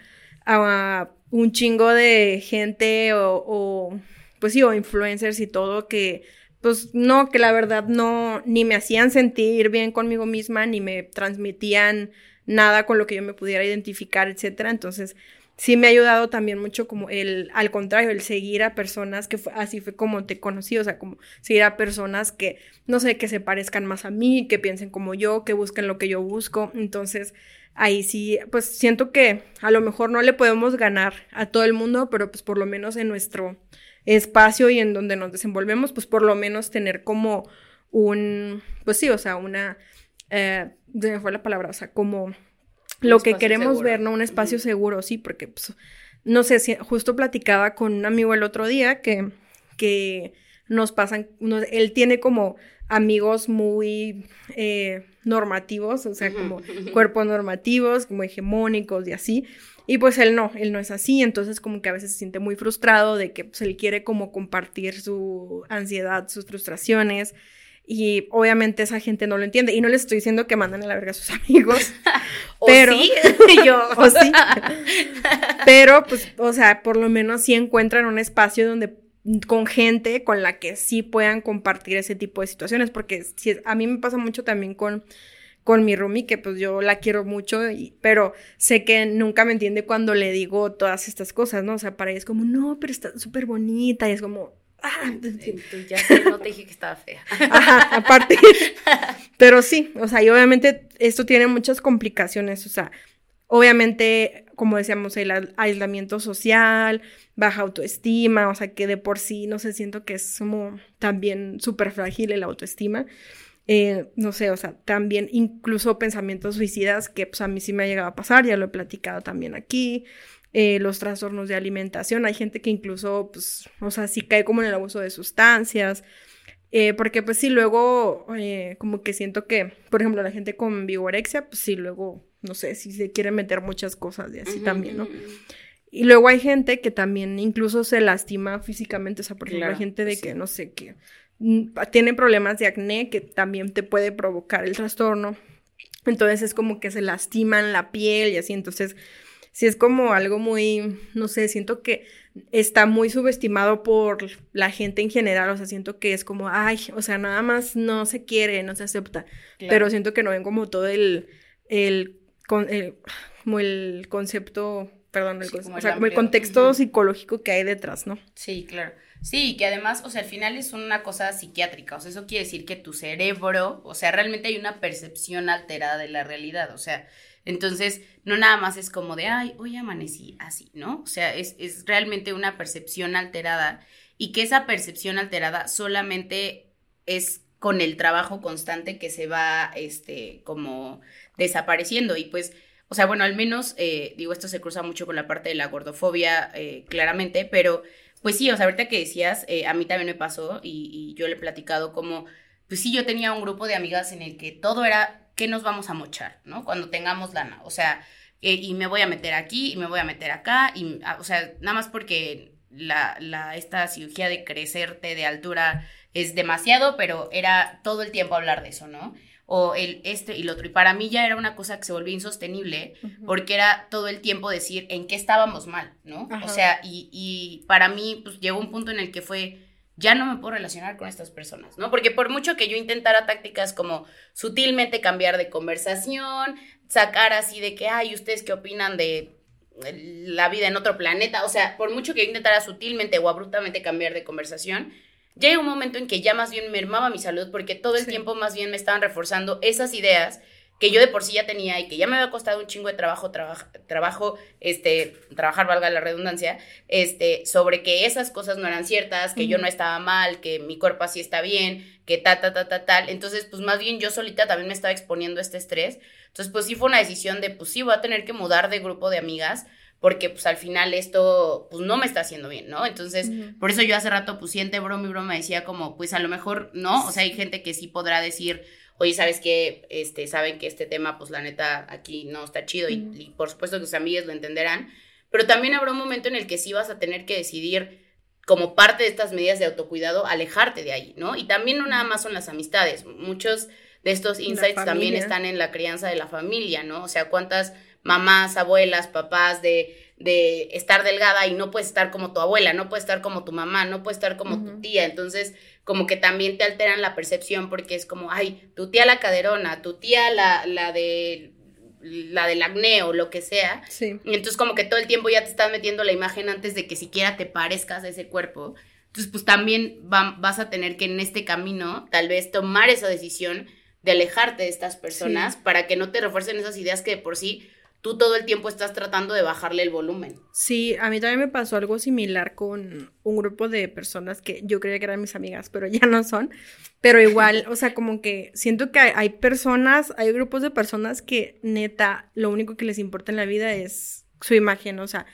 a un chingo de gente o, o, pues sí, o influencers y todo que pues no, que la verdad no, ni me hacían sentir bien conmigo misma, ni me transmitían nada con lo que yo me pudiera identificar, etcétera. Entonces, sí me ha ayudado también mucho como el, al contrario, el seguir a personas que así fue como te conocí, o sea, como seguir a personas que, no sé, que se parezcan más a mí, que piensen como yo, que busquen lo que yo busco. Entonces, ahí sí, pues siento que a lo mejor no le podemos ganar a todo el mundo, pero pues por lo menos en nuestro espacio y en donde nos desenvolvemos, pues por lo menos tener como un, pues sí, o sea, una, eh, me fue la palabra, o sea, como lo que queremos ver, ¿no? Un espacio seguro, sí, porque, pues, no sé, si, justo platicaba con un amigo el otro día que, que nos pasan, él tiene como amigos muy eh, normativos, o sea, como cuerpos normativos, como hegemónicos y así. Y pues él no, él no es así, entonces como que a veces se siente muy frustrado de que pues, él quiere como compartir su ansiedad, sus frustraciones, y obviamente esa gente no lo entiende. Y no les estoy diciendo que mandan a la verga a sus amigos. pero, sí? yo, o sí. pero, pues, o sea, por lo menos sí encuentran un espacio donde con gente con la que sí puedan compartir ese tipo de situaciones. Porque si, a mí me pasa mucho también con con mi Rumi, que pues yo la quiero mucho, y, pero sé que nunca me entiende cuando le digo todas estas cosas, ¿no? O sea, para ella es como, no, pero está súper bonita, y es como, Ah, ya no te dije que estaba fea. Ajá, aparte. Pero sí, o sea, y obviamente esto tiene muchas complicaciones, o sea, obviamente, como decíamos, el aislamiento social, baja autoestima, o sea, que de por sí, no sé, siento que es como también súper frágil el autoestima. Eh, no sé, o sea, también incluso pensamientos suicidas que pues a mí sí me ha llegado a pasar, ya lo he platicado también aquí. Eh, los trastornos de alimentación. Hay gente que incluso, pues, o sea, sí cae como en el abuso de sustancias. Eh, porque pues sí, luego eh, como que siento que, por ejemplo, la gente con vigorexia, pues sí, luego, no sé, si se quiere meter muchas cosas de así también, ¿no? Y luego hay gente que también incluso se lastima físicamente, o sea, por ejemplo, hay gente de que, no sé, que mm, tiene problemas de acné que también te puede provocar el trastorno. Entonces es como que se lastiman la piel y así, entonces sí es como algo muy, no sé, siento que está muy subestimado por la gente en general, o sea, siento que es como, ay, o sea, nada más no se quiere, no se acepta, pero siento que no ven como todo el, el, como el concepto, perdón, el, o sea, como el contexto psicológico que hay detrás, ¿no? Sí, claro. Sí, que además, o sea, al final es una cosa psiquiátrica, o sea, eso quiere decir que tu cerebro, o sea, realmente hay una percepción alterada de la realidad, o sea, entonces, no nada más es como de, ay, hoy amanecí así, ¿no? O sea, es, es realmente una percepción alterada y que esa percepción alterada solamente es con el trabajo constante que se va, este, como desapareciendo y pues... O sea, bueno, al menos, eh, digo, esto se cruza mucho con la parte de la gordofobia, eh, claramente, pero pues sí, o sea, ahorita que decías, eh, a mí también me pasó y, y, yo le he platicado como, pues sí, yo tenía un grupo de amigas en el que todo era ¿qué nos vamos a mochar, ¿no? Cuando tengamos lana, o sea, eh, y me voy a meter aquí, y me voy a meter acá, y, ah, o sea, nada más porque la, la, esta cirugía de crecerte de altura es demasiado, pero era todo el tiempo hablar de eso, ¿no? O el este y el otro. Y para mí ya era una cosa que se volvió insostenible, porque era todo el tiempo decir en qué estábamos mal, ¿no? O sea, y, y para mí, pues llegó un punto en el que fue ya no me puedo relacionar con estas personas, ¿no? Porque por mucho que yo intentara tácticas como sutilmente cambiar de conversación, sacar así de que, ay, ¿ustedes qué opinan de la vida en otro planeta? O sea, por mucho que yo intentara sutilmente o abruptamente cambiar de conversación, llega un momento en que ya más bien mermaba mi salud porque todo el tiempo más bien me estaban reforzando esas ideas que yo de por sí ya tenía y que ya me había costado un chingo de trabajo, trabajo, este, trabajar, valga la redundancia, este, sobre que esas cosas no eran ciertas, que yo no estaba mal, que mi cuerpo así está bien, que ta, ta, ta, ta, tal. Entonces, pues más bien yo solita también me estaba exponiendo a este estrés. Entonces, pues sí fue una decisión de, pues sí, voy a tener que mudar de grupo de amigas, porque pues al final esto, pues no me está haciendo bien, ¿no? Entonces, por eso yo hace rato, pues siente broma y broma decía como, pues a lo mejor no, o sea, hay gente que sí podrá decir, oye, ¿sabes qué? Este, saben que este tema, pues la neta, aquí no está chido y, por supuesto que sus amigas lo entenderán, pero también habrá un momento en el que sí vas a tener que decidir como parte de estas medidas de autocuidado, alejarte de ahí, ¿no? Y también no nada más son las amistades, muchos de estos insights también están en la crianza de la familia, ¿no? O sea, cuántas mamás, abuelas, papás de, de estar delgada y no puedes estar como tu abuela, no puedes estar como tu mamá, no puedes estar como tu tía, entonces como que también te alteran la percepción porque es como, ay, tu tía la caderona, tu tía la, la de la del acné o lo que sea. Sí. Y entonces como que todo el tiempo ya te estás metiendo la imagen antes de que siquiera te parezcas a ese cuerpo. Entonces pues también vas a tener que en este camino tal vez tomar esa decisión de alejarte de estas personas para que no te refuercen esas ideas que de por sí tú todo el tiempo estás tratando de bajarle el volumen. Sí, a mí también me pasó algo similar con un grupo de personas que yo creía que eran mis amigas, pero ya no son. Pero igual, o sea, como que siento que hay personas, hay grupos de personas que neta, lo único que les importa en la vida es su imagen, o sea,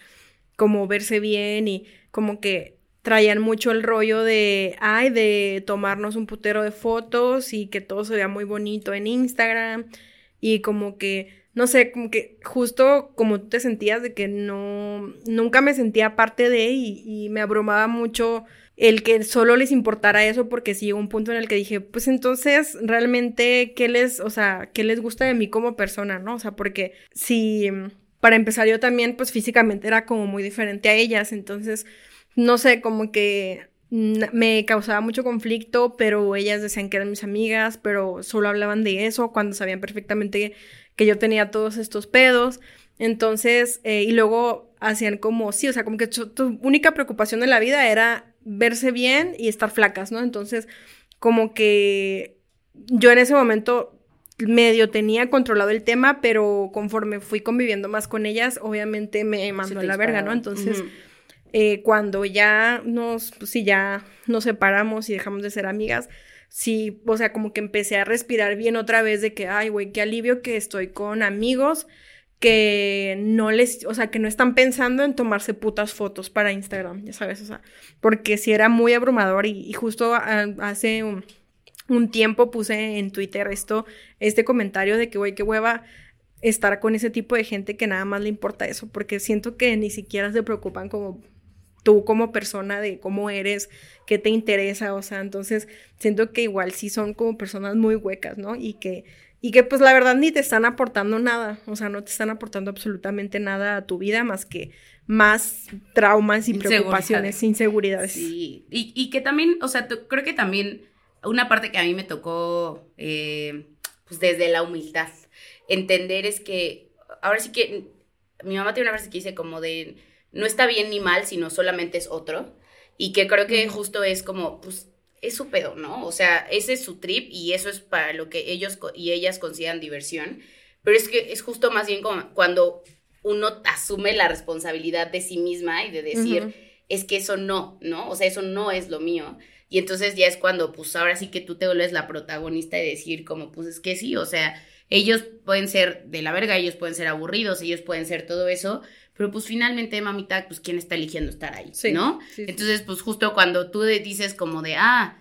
como verse bien y como que traían mucho el rollo de, ay, de tomarnos un putero de fotos y que todo se vea muy bonito en Instagram y como que no sé, como que justo como tú te sentías de que no, nunca me sentía parte de y, y me abrumaba mucho el que solo les importara eso porque sí llegó un punto en el que dije, pues entonces realmente, ¿qué les, o sea, qué les gusta de mí como persona, no? O sea, porque si, para empezar yo también, pues físicamente era como muy diferente a ellas, entonces, no sé, como que me causaba mucho conflicto, pero ellas decían que eran mis amigas, pero solo hablaban de eso cuando sabían perfectamente que yo tenía todos estos pedos. Entonces, eh, y luego hacían como, sí, o sea, como que tu, única preocupación en la vida era verse bien y estar flacas, ¿no? Entonces, como que yo en ese momento medio tenía controlado el tema, pero conforme fui conviviendo más con ellas, obviamente me mandó a la verga, ¿no? Entonces, eh, cuando ya nos, pues sí, ya nos separamos y dejamos de ser amigas, sí, o sea, como que empecé a respirar bien otra vez de que, ay, güey, qué alivio que estoy con amigos que no les, o sea, que no están pensando en tomarse putas fotos para Instagram, ya sabes, o sea, porque sí era muy abrumador y, justo hace un, un, tiempo puse en Twitter esto, este comentario de que, güey, qué hueva estar con ese tipo de gente que nada más le importa eso, porque siento que ni siquiera se preocupan como tú como persona de cómo eres, qué te interesa, o sea, entonces siento que igual sí son como personas muy huecas, ¿no? Y que, y que pues la verdad ni te están aportando nada, o sea, no te están aportando absolutamente nada a tu vida más que más traumas y preocupaciones, inseguridades. Sí, y, y que también, o sea, creo que también una parte que a mí me tocó, eh, pues desde la humildad, entender es que, ahora sí que, mi mamá tiene una frase que dice como de no está bien ni mal, sino solamente es otro. Y que creo que justo es como, pues, es su pedo, ¿no? O sea, ese es su trip y eso es para lo que ellos y ellas consideran diversión. Pero es que es justo más bien como cuando uno asume la responsabilidad de sí misma y de decir, es que eso no, ¿no? O sea, eso no es lo mío. Y entonces ya es cuando, pues ahora sí que tú te vuelves la protagonista y decir como, pues es que sí, o sea, ellos pueden ser de la verga, ellos pueden ser aburridos, ellos pueden ser todo eso, pero pues finalmente, mamita, pues quién está eligiendo estar ahí, ¿no? Entonces, pues justo cuando tú dices como de, ah,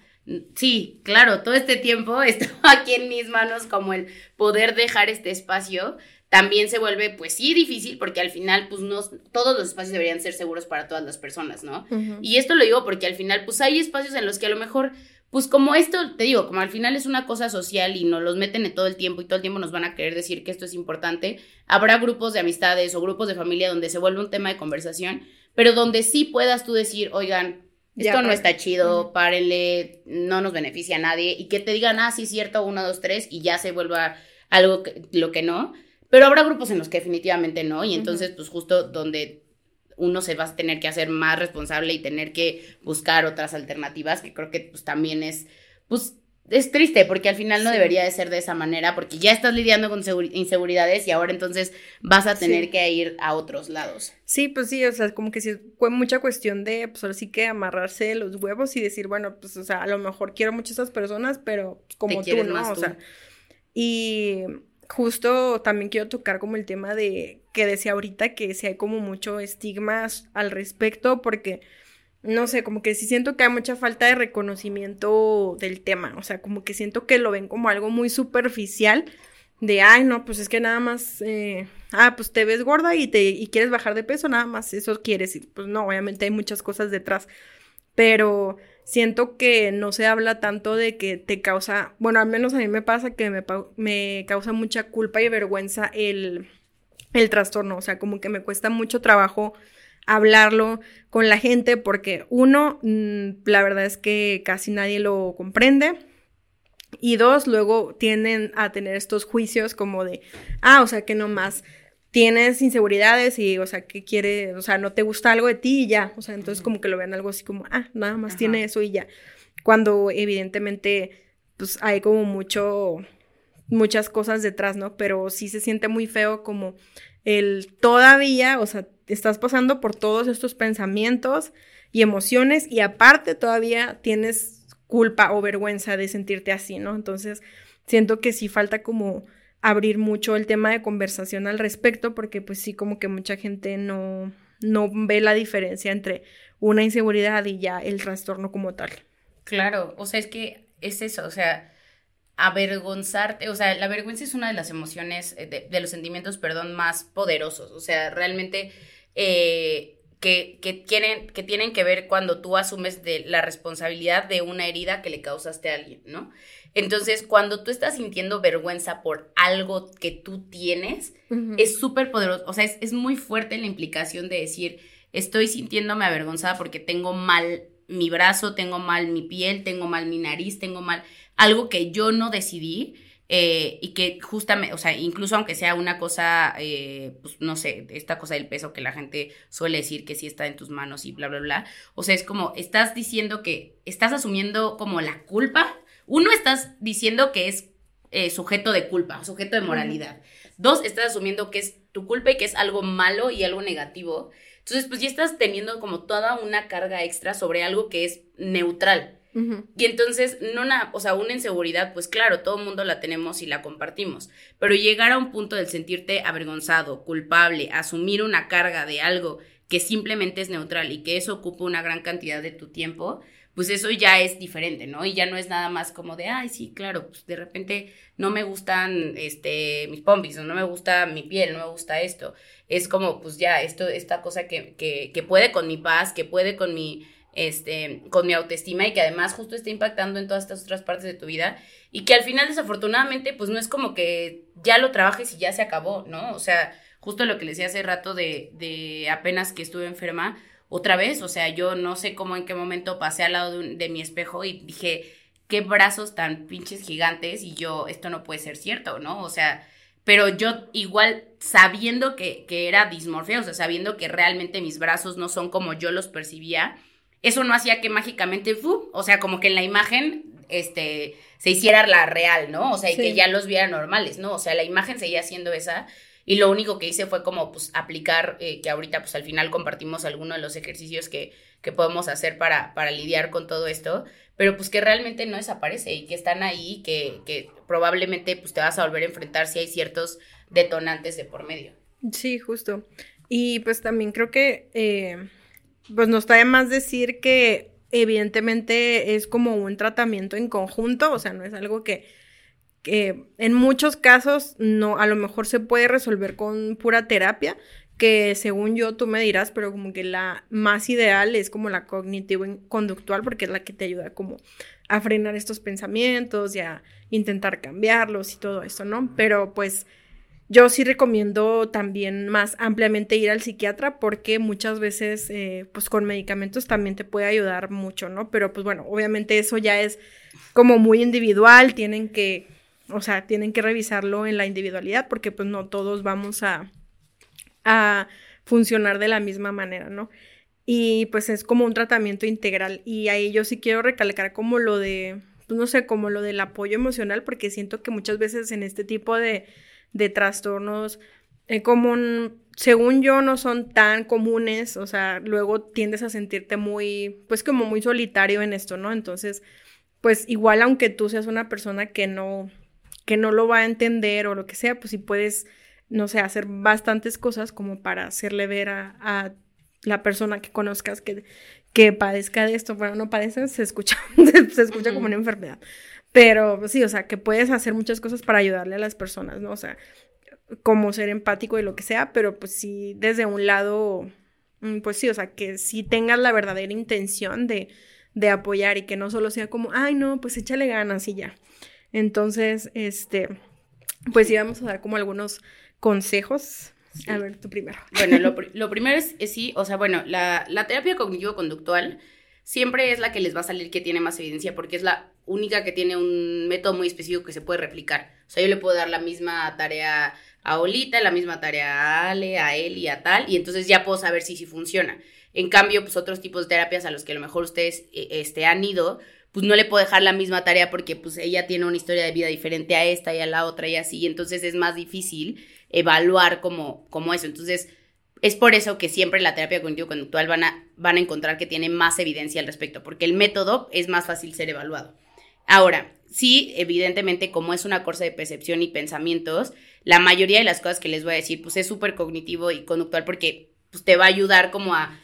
sí, claro, todo este tiempo estaba aquí en mis manos como el poder dejar este espacio, también se vuelve, pues sí, difícil, porque al final, pues no, todos los espacios deberían ser seguros para todas las personas, ¿no? Y esto lo digo porque al final, pues hay espacios en los que a lo mejor pues como esto, te digo, como al final es una cosa social y nos los meten en todo el tiempo y todo el tiempo nos van a querer decir que esto es importante, habrá grupos de amistades o grupos de familia donde se vuelve un tema de conversación, pero donde sí puedas tú decir, oigan, esto no está chido, párenle, no nos beneficia a nadie, y que te digan, ah, sí, cierto, uno, dos, tres, y ya se vuelva algo lo que no. Pero habrá grupos en los que definitivamente no, y entonces, pues justo donde uno se va a tener que hacer más responsable y tener que buscar otras alternativas, que creo que pues también es, pues es triste porque al final no debería de ser de esa manera porque ya estás lidiando con inseguridades y ahora entonces vas a tener que ir a otros lados. Sí, pues sí, o sea, como que sí fue mucha cuestión de, pues ahora sí que amarrarse los huevos y decir, bueno, pues o sea, a lo mejor quiero mucho a esas personas, pero como tú, ¿no? O sea, y justo también quiero tocar como el tema de que decía ahorita que si hay como mucho estigmas al respecto porque no sé, como que sí siento que hay mucha falta de reconocimiento del tema, o sea, como que siento que lo ven como algo muy superficial de, ay, no, pues es que nada más, eh, ah, pues te ves gorda y, te, y quieres bajar de peso, nada más eso quieres, y pues no, obviamente hay muchas cosas detrás, pero siento que no se habla tanto de que te causa, bueno, al menos a mí me pasa que me, me causa mucha culpa y vergüenza el, el trastorno, o sea, como que me cuesta mucho trabajo hablarlo con la gente porque uno, mm, la verdad es que casi nadie lo comprende Y dos, luego tienden a tener estos juicios como de, ah, o sea, que nomás tienes inseguridades y, o sea, que quiere, o sea, no te gusta algo de ti y ya, o sea, entonces como que lo ven algo así como, ah, nada más tiene eso y ya. Cuando evidentemente, pues hay como mucho, muchas cosas detrás, ¿no? Pero sí se siente muy feo como el todavía, o sea, estás pasando por todos estos pensamientos y emociones y aparte todavía tienes culpa o vergüenza de sentirte así, ¿no? Entonces, siento que sí falta como abrir mucho el tema de conversación al respecto porque pues sí como que mucha gente no no ve la diferencia entre una inseguridad y ya el trastorno como tal. Claro, o sea, es que es eso, o sea, avergonzarte, o sea, la vergüenza es una de las emociones, eh, de, los sentimientos, perdón, más poderosos, o sea, realmente eh, que, que, tienen, que tienen que ver cuando tú asumes de la responsabilidad de una herida que le causaste a alguien, ¿no? Entonces, cuando tú estás sintiendo vergüenza por algo que tú tienes, es súper poderoso, o sea, es, es muy fuerte la implicación de decir, estoy sintiéndome avergonzada porque tengo mal mi brazo, tengo mal mi piel, tengo mal mi nariz, tengo mal algo que yo no decidí eh, y que justamente, o sea, incluso aunque sea una cosa, eh, pues no sé, esta cosa del peso que la gente suele decir que sí está en tus manos y bla, bla, bla. O sea, es como, estás diciendo que estás asumiendo como la culpa. Uno, estás diciendo que es eh, sujeto de culpa, sujeto de moralidad. Dos, estás asumiendo que es tu culpa y que es algo malo y algo negativo. Entonces, pues ya estás teniendo como toda una carga extra sobre algo que es neutral. Y entonces, no una, o sea, una inseguridad, pues claro, todo el mundo la tenemos y la compartimos, pero llegar a un punto del sentirte avergonzado, culpable, asumir una carga de algo que simplemente es neutral y que eso ocupa una gran cantidad de tu tiempo, pues eso ya es diferente, ¿no? Y ya no es nada más como de, ay, sí, claro, pues de repente no me gustan este, mis pompis, o no me gusta mi piel, no me gusta esto. Es como, pues ya, esto, esta cosa que, que, que puede con mi paz, que puede con mi este, con mi autoestima y que además justo está impactando en todas estas otras partes de tu vida y que al final desafortunadamente pues no es como que ya lo trabajes y ya se acabó, ¿no? O sea, justo lo que le decía hace rato de, de apenas que estuve enferma, otra vez, o sea, yo no sé cómo en qué momento pasé al lado de, de mi espejo y dije, qué brazos tan pinches gigantes y yo, esto no puede ser cierto, ¿no? O sea, pero yo igual sabiendo que, que era dismorfia, o sea, sabiendo que realmente mis brazos no son como yo los percibía, eso no hacía que mágicamente, o sea, como que en la imagen, este, se hiciera la real, ¿no? O sea, y que ya los viera normales, ¿no? O sea, la imagen seguía siendo esa. Y lo único que hice fue como, pues, aplicar, eh, que ahorita, pues, al final compartimos algunos de los ejercicios que, que podemos hacer para, para lidiar con todo esto, pero pues que realmente no desaparece y que están ahí, que, que probablemente, pues, te vas a volver a enfrentar si hay ciertos detonantes de por medio. Sí, justo. Y pues también creo que... Eh pues nos trae más decir que evidentemente es como un tratamiento en conjunto, o sea, no es algo que, que en muchos casos no, a lo mejor se puede resolver con pura terapia, que según yo tú me dirás, pero como que la más ideal es como la cognitivo conductual porque es la que te ayuda como a frenar estos pensamientos y a intentar cambiarlos y todo eso, ¿no? Pero pues yo sí recomiendo también más ampliamente ir al psiquiatra porque muchas veces, eh, pues con medicamentos también te puede ayudar mucho, ¿no? Pero pues bueno, obviamente eso ya es como muy individual, tienen que, o sea, tienen que revisarlo en la individualidad porque pues no todos vamos a, a funcionar de la misma manera, ¿no? Y pues es como un tratamiento integral y ahí yo sí quiero recalcar como lo de, pues no sé, como lo del apoyo emocional porque siento que muchas veces en este tipo de de trastornos eh, común, según yo, no son tan comunes, o sea, luego tiendes a sentirte muy, pues como muy solitario en esto, ¿no? Entonces, pues igual aunque tú seas una persona que no, que no lo va a entender o lo que sea, pues sí puedes, no sé, hacer bastantes cosas como para hacerle ver a, a la persona que conozcas que, que padezca de esto. Bueno, no padece, se escucha, se escucha como una enfermedad. Pero pues, sí, o sea, que puedes hacer muchas cosas para ayudarle a las personas, ¿no? O sea, como ser empático y lo que sea, pero pues sí, desde un lado, mm, pues sí, o sea, que sí tengas la verdadera intención de, de apoyar y que no solo sea como, ay, no, pues échale ganas y ya. Entonces, este, pues sí, vamos a dar como algunos consejos. A ver, tú primero. Bueno, lo, lo primero es, sí, o sea, bueno, la, la terapia cognitivo-conductual siempre es la que les va a salir que tiene más evidencia porque es la única que tiene un método muy específico que se puede replicar. O sea, yo le puedo dar la misma tarea a Olita, la misma tarea a Ale, a él y a tal, y entonces ya puedo saber si sí funciona. En cambio, pues otros tipos de terapias a los que a lo mejor ustedes eh, este, han ido, pues no le puedo dejar la misma tarea porque pues ella tiene una historia de vida diferente a esta y a la otra y así, y entonces es más difícil evaluar como, como eso. Entonces, es por eso que siempre la terapia cognitivo-conductual van a, van a encontrar que tiene más evidencia al respecto, porque el método es más fácil ser evaluado. Ahora, sí, evidentemente, como es una cosa de percepción y pensamientos, la mayoría de las cosas que les voy a decir, pues es súper cognitivo y conductual porque pues, te va a ayudar como a,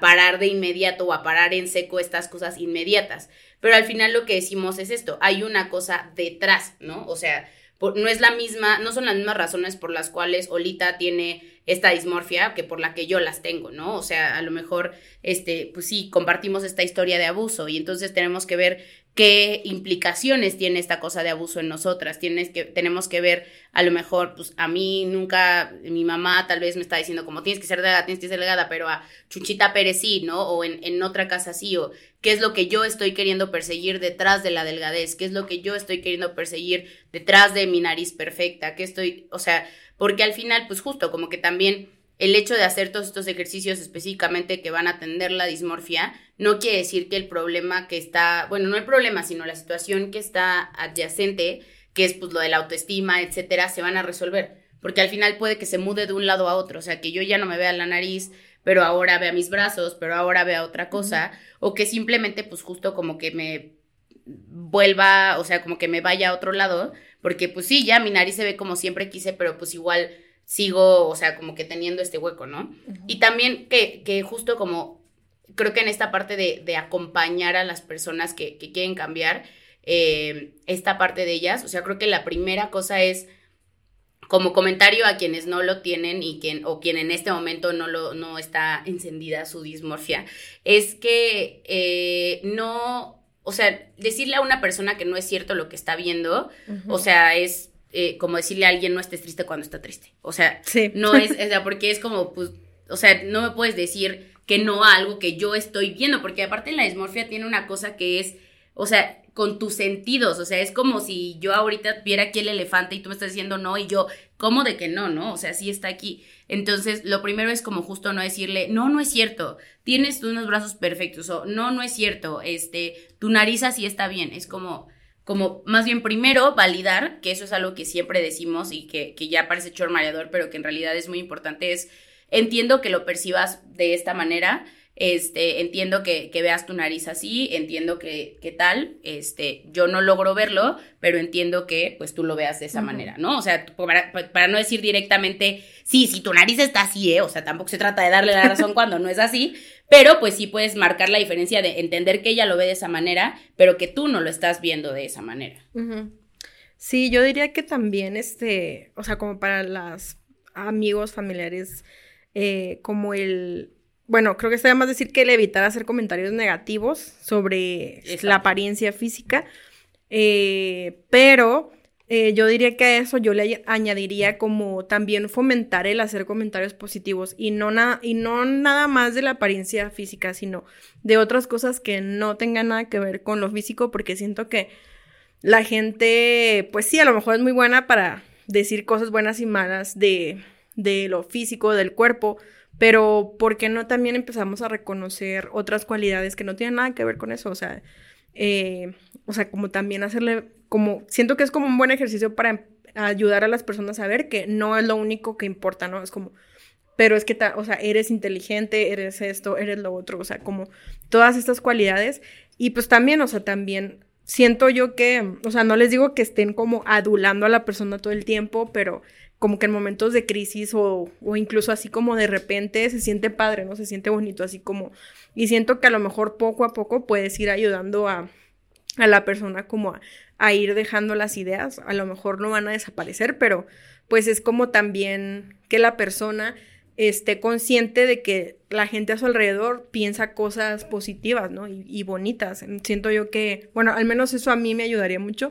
parar de inmediato o a parar en seco estas cosas inmediatas. Pero al final lo que decimos es esto, hay una cosa detrás, ¿no? O sea, no es la misma, no son las mismas razones por las cuales Olita tiene esta dismorfia que por la que yo las tengo, ¿no? O sea, a lo mejor, este, pues sí, compartimos esta historia de abuso y entonces tenemos que ver qué implicaciones tiene esta cosa de abuso en nosotras. Tienes que, tenemos que ver, a lo mejor, pues a mí nunca, mi mamá tal vez me está diciendo como tienes que ser delgada, tienes que ser delgada, pero a Chuchita Pérez sí, ¿no? O en, en otra casa sí, o qué es lo que yo estoy queriendo perseguir detrás de la delgadez, qué es lo que yo estoy queriendo perseguir detrás de mi nariz perfecta, qué estoy, o sea, porque al final, pues justo como que también el hecho de hacer todos estos ejercicios específicamente que van a atender la dismorfia, no quiere decir que el problema que está, bueno, no el problema, sino la situación que está adyacente, que es pues lo de la autoestima, etcétera, se van a resolver. Porque al final puede que se mude de un lado a otro, o sea, que yo ya no me vea la nariz, pero ahora vea mis brazos, pero ahora vea otra cosa, o que simplemente pues justo como que me vuelva, o sea, como que me vaya a otro lado, porque pues sí, ya mi nariz se ve como siempre quise, pero pues igual sigo, o sea, como que teniendo este hueco, ¿no? Y también que, que, justo como, creo que en esta parte de, de acompañar a las personas que, que quieren cambiar, eh, esta parte de ellas, o sea, creo que la primera cosa es como comentario a quienes no lo tienen y quien, o quien en este momento no, lo, no está encendida su dismorfia, es que eh, no, o sea, decirle a una persona que no es cierto lo que está viendo, o sea, es eh, como decirle a alguien no estés triste cuando está triste. O sea, no es, o sea, porque es como, pues, o sea, no me puedes decir que no a algo que yo estoy viendo, porque aparte la dismorfia tiene una cosa que es, o sea, con tus sentidos, o sea, es como si yo ahorita viera aquí el elefante y tú me estás diciendo no y yo, ¿cómo de que no, no? O sea, sí está aquí. Entonces, lo primero es como justo no decirle, no, no es cierto, tienes unos brazos perfectos, o no, no es cierto, este, tu nariz así está bien, es como como más bien primero validar, que eso es algo que siempre decimos y que, que ya parece chor mareador, pero que en realidad es muy importante, es entiendo que lo percibas de esta manera, este, entiendo que, veas tu nariz así, entiendo que, que, tal, este, yo no logro verlo, pero entiendo que pues tú lo veas de esa manera, ¿no? O sea, para, no decir directamente, sí, si tu nariz está así, ¿eh? O sea, tampoco se trata de darle la razón cuando no es así, pero pues sí puedes marcar la diferencia de entender que ella lo ve de esa manera, pero que tú no lo estás viendo de esa manera. Sí, yo diría que también, este, o sea, como para las amigos, familiares, eh, como el bueno, creo que está más decir que el evitar hacer comentarios negativos sobre la apariencia física, eh, pero eh, yo diría que a eso yo le añadiría como también fomentar el hacer comentarios positivos y no, y no nada más de la apariencia física, sino de otras cosas que no tengan nada que ver con lo físico, porque siento que la gente, pues sí, a lo mejor es muy buena para decir cosas buenas y malas de, de lo físico, del cuerpo, pero ¿por qué no también empezamos a reconocer otras cualidades que no tienen nada que ver con eso? O sea, eh, o sea, como también hacerle, como, siento que es como un buen ejercicio para ayudar a las personas a ver que no es lo único que importa, ¿no? Es como, pero es que, o sea, eres inteligente, eres esto, eres lo otro, o sea, como todas estas cualidades. Y pues también, o sea, también siento yo que, o sea, no les digo que estén como adulando a la persona todo el tiempo, pero como que en momentos de crisis o, o, incluso así como de repente se siente padre, ¿no? Se siente bonito, así como... Y siento que a lo mejor poco a poco puedes ir ayudando a, a la persona como a, a, ir dejando las ideas. A lo mejor no van a desaparecer, pero pues es como también que la persona esté consciente de que la gente a su alrededor piensa cosas positivas, ¿no? Y, y bonitas. Siento yo que, bueno, al menos eso a mí me ayudaría mucho.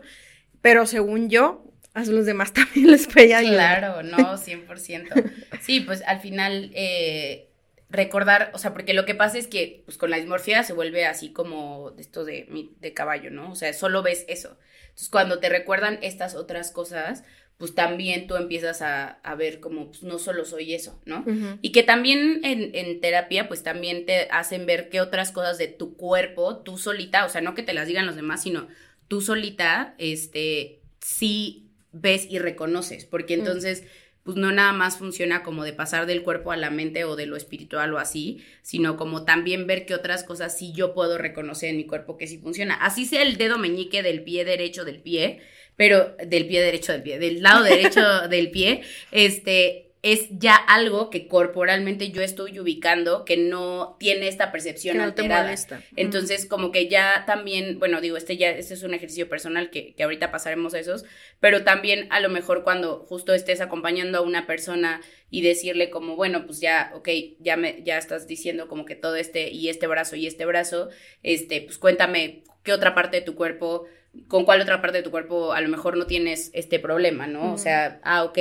Pero según yo, a los demás también les puede ayudar. Claro, no, 100%. Sí, pues al final, eh, recordar, o sea, porque lo que pasa es que pues con la dismorfia se vuelve así como esto de, de caballo, ¿no? O sea, solo ves eso. Entonces, cuando te recuerdan estas otras cosas, pues también tú empiezas a, ver como, pues no solo soy eso, ¿no? Y que también en, en, terapia, pues también te hacen ver qué otras cosas de tu cuerpo, tú solita, o sea, no que te las digan los demás, sino tú solita, este, sí ves y reconoces, porque mm. entonces pues no nada más funciona como de pasar del cuerpo a la mente o de lo espiritual o así, sino como también ver que otras cosas sí yo puedo reconocer en mi cuerpo que sí funciona. Así sea el dedo meñique del pie derecho del pie, pero del pie derecho del pie, del lado derecho del pie, este, es ya algo que corporalmente yo estoy ubicando que no tiene esta percepción que alterada. Entonces, como que ya también, bueno, digo, este ya este es un ejercicio personal que, que ahorita pasaremos a esos, pero también a lo mejor cuando justo estés acompañando a una persona y decirle como, bueno, pues ya, ok, ya me ya estás diciendo como que todo este y este brazo y este brazo, este, pues cuéntame qué otra parte de tu cuerpo con cuál otra parte de tu cuerpo a lo mejor no tienes este problema, ¿no? O sea, ah, ok,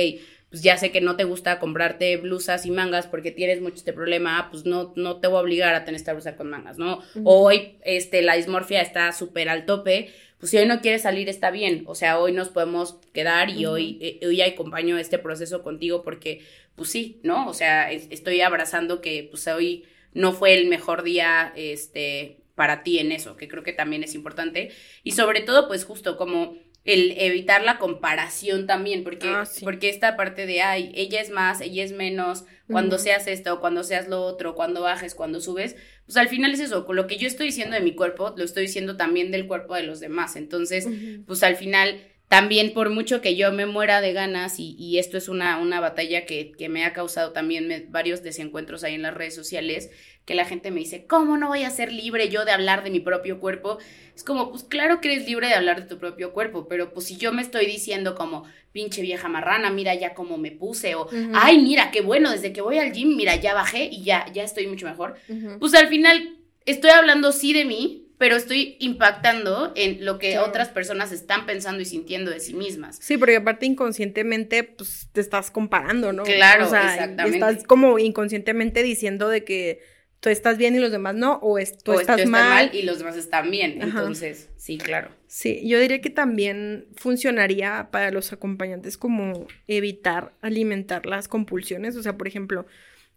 pues ya sé que no te gusta comprarte blusas y mangas porque tienes mucho este problema, ah, pues no, no te voy a obligar a tener esta blusa con mangas, ¿no? Hoy este, la dismorfia está súper al tope, pues si hoy no quieres salir está bien, o sea, hoy nos podemos quedar y hoy, eh, hoy acompaño este proceso contigo porque, pues sí, ¿no? O sea, estoy abrazando que pues hoy no fue el mejor día, este, para ti en eso, que creo que también es importante. Y sobre todo, pues justo como el evitar la comparación también, porque, ah, porque esta parte de, ay, ella es más, ella es menos, cuando seas esto, cuando seas lo otro, cuando bajes, cuando subes, pues al final es eso, con lo que yo estoy diciendo de mi cuerpo, lo estoy diciendo también del cuerpo de los demás. Entonces, pues al final también por mucho que yo me muera de ganas, y, y esto es una, una batalla que, que, me ha causado también varios desencuentros ahí en las redes sociales, que la gente me dice, ¿cómo no voy a ser libre yo de hablar de mi propio cuerpo? Es como, pues claro que eres libre de hablar de tu propio cuerpo, pero pues si yo me estoy diciendo como, pinche vieja marrana, mira ya cómo me puse, o, ay, mira, qué bueno, desde que voy al gym, mira, ya bajé y ya, ya estoy mucho mejor, pues al final estoy hablando sí de mí, pero estoy impactando en lo que otras personas están pensando y sintiendo de sí mismas. Sí, porque aparte inconscientemente, pues te estás comparando, ¿no? Claro, o sea, exactamente. Estás como inconscientemente diciendo de que tú estás bien y los demás no, o tú estás mal. y los demás están bien. Entonces, sí, claro. Sí, yo diría que también funcionaría para los acompañantes como evitar alimentar las compulsiones. O sea, por ejemplo,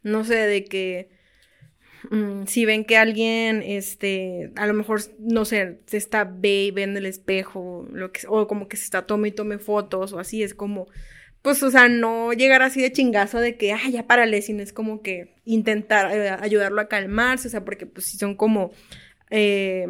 no sé, de que Mm, si ven que alguien, este, a lo mejor, no sé, se está ve y ve en el espejo, lo que, o como que se está tome y tome fotos, o así, es como, pues, o sea, no llegar así de chingazo de que, ah, ya párale, sino es como que intentar eh, ayudarlo a calmarse, o sea, porque pues si son como, eh,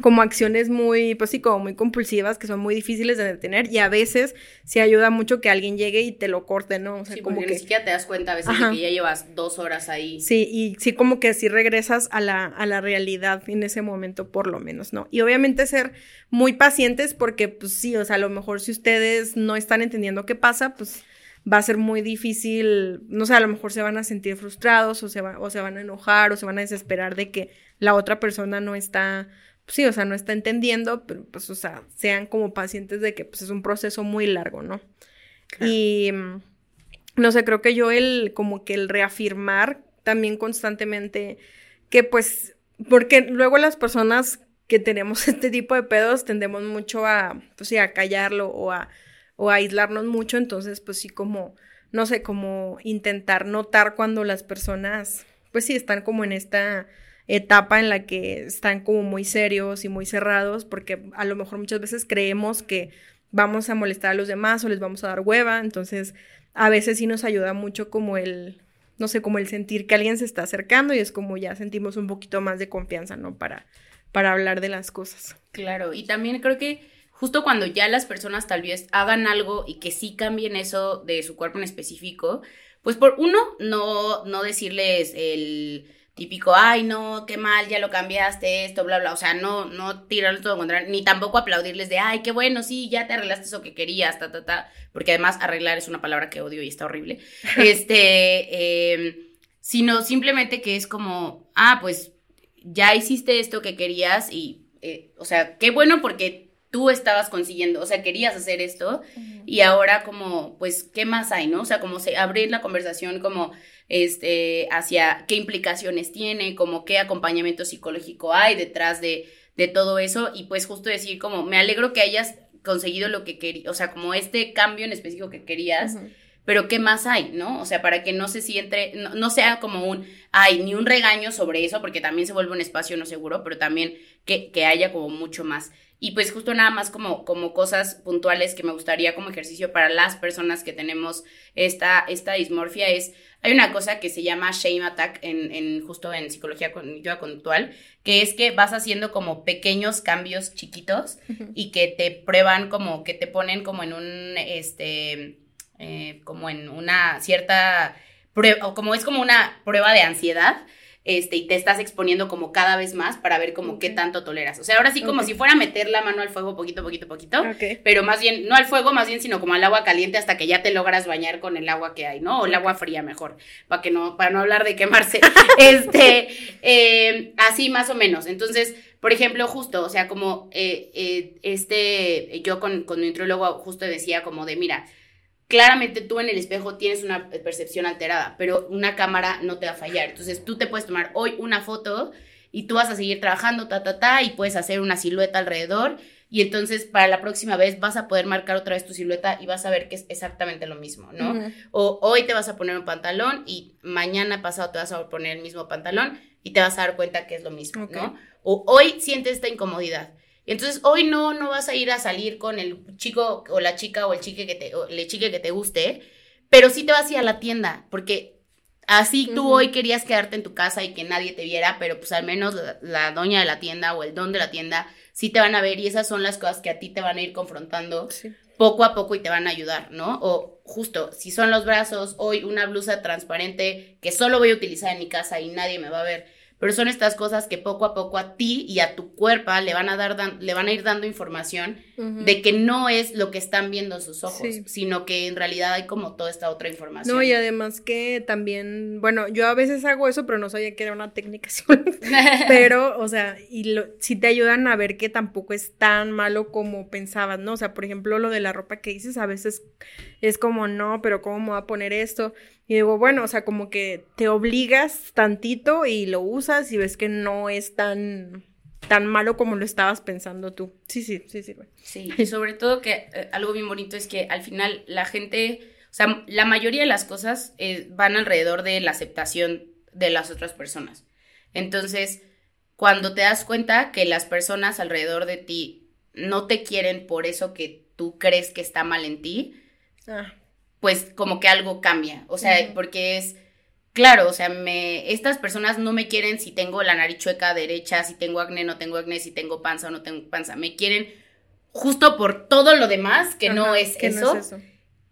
como acciones muy, pues sí, como muy compulsivas, que son muy difíciles de detener, y a veces sí ayuda mucho que alguien llegue y te lo corte, ¿no? O sea, como que... ni siquiera te das cuenta a veces de que ya llevas dos horas ahí. Sí, y sí como que sí regresas a la, a la realidad en ese momento, por lo menos, ¿no? Y obviamente ser muy pacientes porque, pues sí, o sea, a lo mejor si ustedes no están entendiendo qué pasa, pues va a ser muy difícil, no sé, a lo mejor se van a sentir frustrados o se, va, o se van a enojar o se van a desesperar de que la otra persona no está sí, o sea, no está entendiendo, pero pues, o sea, sean como pacientes de que pues es un proceso muy largo, ¿no? Y mm, no sé, creo que yo el, como que el reafirmar también constantemente que pues, porque luego las personas que tenemos este tipo de pedos tendemos mucho a, pues sí, a callarlo o a, o a aislarnos mucho, entonces pues sí como, no sé, como intentar notar cuando las personas, pues sí, están como en esta etapa en la que están como muy serios y muy cerrados, porque a lo mejor muchas veces creemos que vamos a molestar a los demás o les vamos a dar hueva, entonces a veces sí nos ayuda mucho como el, no sé, como el sentir que alguien se está acercando y es como ya sentimos un poquito más de confianza, ¿no? Para, para hablar de las cosas. Claro, y también creo que justo cuando ya las personas tal vez hagan algo y que sí cambien eso de su cuerpo en específico, pues por uno, no, no decirles el típico, ay, no, qué mal, ya lo cambiaste, esto, bla, bla. O sea, no, no tirarles todo contra, ni tampoco aplaudirles de, ay, qué bueno, sí, ya te arreglaste eso que querías, ta, ta, ta. Porque además, arreglar es una palabra que odio y está horrible. este, em, sino simplemente que es como, ah, pues ya hiciste esto que querías y, eh, o sea, qué bueno porque tú estabas consiguiendo, o sea, querías hacer esto y ahora como, pues, ¿qué más hay, no? O sea, como se, abrir la conversación como este, hacia qué implicaciones tiene, como qué acompañamiento psicológico hay detrás de, de todo eso y pues justo decir como me alegro que hayas conseguido lo que querías, o sea, como este cambio en específico que querías. Pero ¿qué más hay, no? O sea, para que no se siente, no, no, sea como un, ay, ni un regaño sobre eso, porque también se vuelve un espacio no seguro, pero también que, que haya como mucho más. Y pues justo nada más como, como cosas puntuales que me gustaría como ejercicio para las personas que tenemos esta, esta dismorfia es, hay una cosa que se llama shame attack en, en justo en psicología cognitiva conductual, que es que vas haciendo como pequeños cambios chiquitos y que te prueban como, que te ponen como en un, este, eh, como en una cierta prueba, o como es como una prueba de ansiedad este, y te estás exponiendo como cada vez más para ver como qué tanto toleras. O sea, ahora sí como si fuera a meter la mano al fuego poquito, poquito, poquito, pero más bien, no al fuego, más bien, sino como al agua caliente hasta que ya te logras bañar con el agua que hay, ¿no? O el agua fría mejor, para que no, para no hablar de quemarse. este, eh, así más o menos. Entonces, por ejemplo, justo, o sea, como eh, eh, este, yo con, con mi nutriólogo justo decía como de, mira, claramente tú en el espejo tienes una percepción alterada, pero una cámara no te va a fallar. Entonces tú te puedes tomar hoy una foto y tú vas a seguir trabajando, ta, ta, ta, y puedes hacer una silueta alrededor. Y entonces para la próxima vez vas a poder marcar otra vez tu silueta y vas a ver que es exactamente lo mismo, ¿no? O hoy te vas a poner un pantalón y mañana pasado te vas a poner el mismo pantalón y te vas a dar cuenta que es lo mismo, ¿no? O hoy sientes esta incomodidad entonces hoy no, no vas a ir a salir con el chico o la chica o el chique que te, o el chique que te guste, pero sí te vas a ir a la tienda, porque así tú hoy querías quedarte en tu casa y que nadie te viera, pero pues al menos la, doña de la tienda o el don de la tienda sí te van a ver y esas son las cosas que a ti te van a ir confrontando poco a poco y te van a ayudar, ¿no? O justo, si son los brazos, hoy una blusa transparente que solo voy a utilizar en mi casa y nadie me va a ver pero son estas cosas que poco a poco a ti y a tu cuerpo le van a dar le van a ir dando información de que no es lo que están viendo sus ojos, sino que en realidad hay como toda esta otra información. No, y además que también, bueno, yo a veces hago eso, pero no sabía que era una técnica pero, o sea, y lo, si te ayudan a ver que tampoco es tan malo como pensabas, ¿no? O sea, por ejemplo, lo de la ropa que dices, a veces es como, no, pero ¿cómo me voy a poner esto? Y digo, bueno, o sea, como que te obligas tantito y lo usas y ves que no es tan tan malo como lo estabas pensando tú. Sí, sí, sí, sí. Sí, y sobre todo que eh, algo bien bonito es que al final la gente, o sea, la mayoría de las cosas eh, van alrededor de la aceptación de las otras personas. Entonces, cuando te das cuenta que las personas alrededor de ti no te quieren por eso que tú crees que está mal en ti, ah pues como que algo cambia. O sea, porque es, claro, o sea, me, estas personas no me quieren si tengo la nariz chueca derecha, si tengo acné, no tengo acné, si tengo panza o no tengo panza. Me quieren justo por todo lo demás que, no, es que eso. no es eso.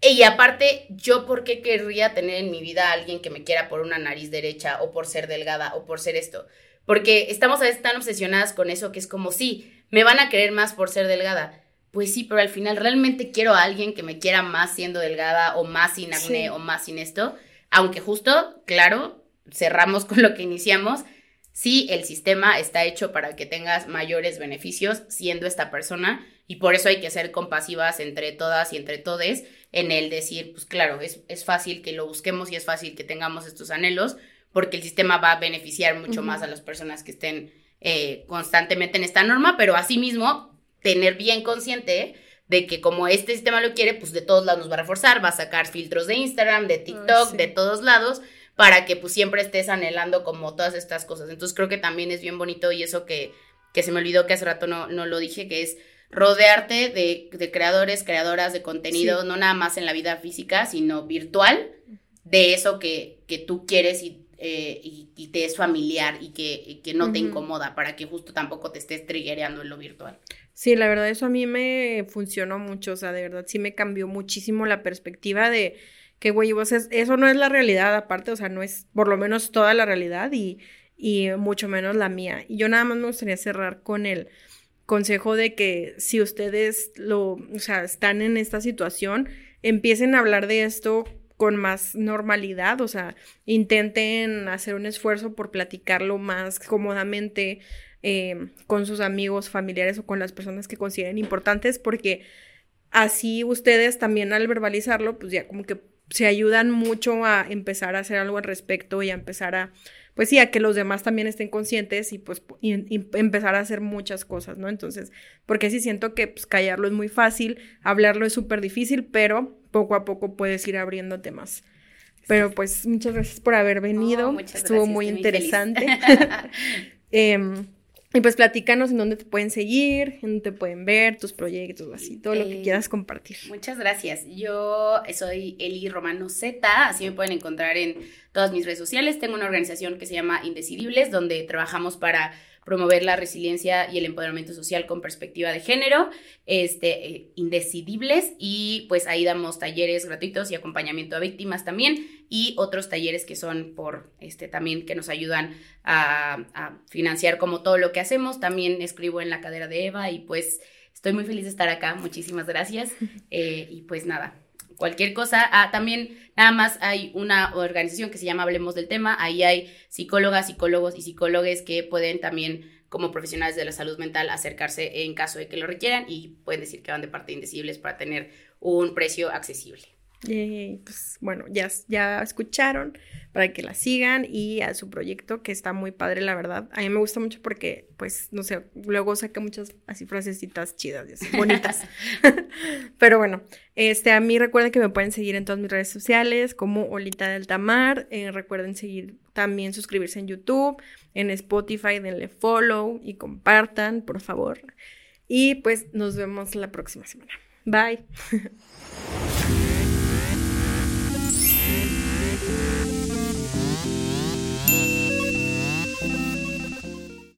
Y aparte, yo por qué querría tener en mi vida a alguien que me quiera por una nariz derecha o por ser delgada o por ser esto. Porque estamos a veces tan obsesionadas con eso que es como, sí, me van a querer más por ser delgada pues sí, pero al final realmente quiero a alguien que me quiera más siendo delgada o más sin acné o más sin esto, aunque justo, claro, cerramos con lo que iniciamos, sí, el sistema está hecho para que tengas mayores beneficios siendo esta persona y por eso hay que ser compasivas entre todas y entre todes en el decir, pues claro, es, es fácil que lo busquemos y es fácil que tengamos estos anhelos porque el sistema va a beneficiar mucho más a las personas que estén eh, constantemente en esta norma, pero asimismo tener bien consciente de que como este sistema lo quiere, pues de todos lados nos va a reforzar, va a sacar filtros de Instagram, de TikTok, de todos lados, para que pues siempre estés anhelando como todas estas cosas. Entonces creo que también es bien bonito y eso que, que se me olvidó que hace rato no, no lo dije, que es rodearte de, de creadores, creadoras de contenido, no nada más en la vida física, sino virtual, de eso que, que tú quieres y eh, y, te es familiar y que, que no te incomoda para que justo tampoco te estés triggereando en lo virtual. Sí, la verdad eso a mí me funcionó mucho, o sea, de verdad sí me cambió muchísimo la perspectiva de que, güey, vos eso no es la realidad aparte, o sea, no es por lo menos toda la realidad y, y mucho menos la mía. Y yo nada más me gustaría cerrar con el consejo de que si ustedes lo, o sea, están en esta situación, empiecen a hablar de esto con más normalidad, o sea, intenten hacer un esfuerzo por platicarlo más cómodamente eh, con sus amigos, familiares o con las personas que consideren importantes, porque así ustedes también al verbalizarlo, pues ya como que se ayudan mucho a empezar a hacer algo al respecto y a empezar a, pues sí, a que los demás también estén conscientes y pues empezar a hacer muchas cosas, ¿no? Entonces, porque sí siento que pues, callarlo es muy fácil, hablarlo es súper difícil, pero poco a poco puedes ir abriendo temas. Pero pues muchas gracias por haber venido. Estuvo muy interesante. Em, y pues platícanos en dónde te pueden seguir, en dónde te pueden ver, tus proyectos, así, todo lo que eh, quieras compartir. Muchas gracias. Yo soy Eli Romano Z, así me pueden encontrar en todas mis redes sociales. Tengo una organización que se llama Indecidibles, donde trabajamos para promover la resiliencia y el empoderamiento social con perspectiva de género, este, eh, indecidibles, y pues ahí damos talleres gratuitos y acompañamiento a víctimas también, y otros talleres que son por, este, también que nos ayudan a, financiar como todo lo que hacemos. También escribo en la cadera de Eva y pues estoy muy feliz de estar acá, muchísimas gracias, eh, y pues nada, cualquier cosa. Ah, también nada más hay una organización que se llama Hablemos del Tema. Ahí hay psicólogas, psicólogos y psicólogas que pueden también, como profesionales de la salud mental, acercarse en caso de que lo requieran y pueden decir que van de parte indecibles para tener un precio accesible. Y pues bueno, ya, ya escucharon para que la sigan y a su proyecto que está muy padre, la verdad. A mí me gusta mucho porque, pues, no sé, luego saca muchas así frasecitas chidas así, bonitas. Pero bueno, este, a mí recuerden que me pueden seguir en todas mis redes sociales como Olita del Tamar. Eh, recuerden seguir también suscribirse en YouTube, en Spotify, denle follow y compartan, por favor. Y pues nos vemos la próxima semana. Bye. Thank you.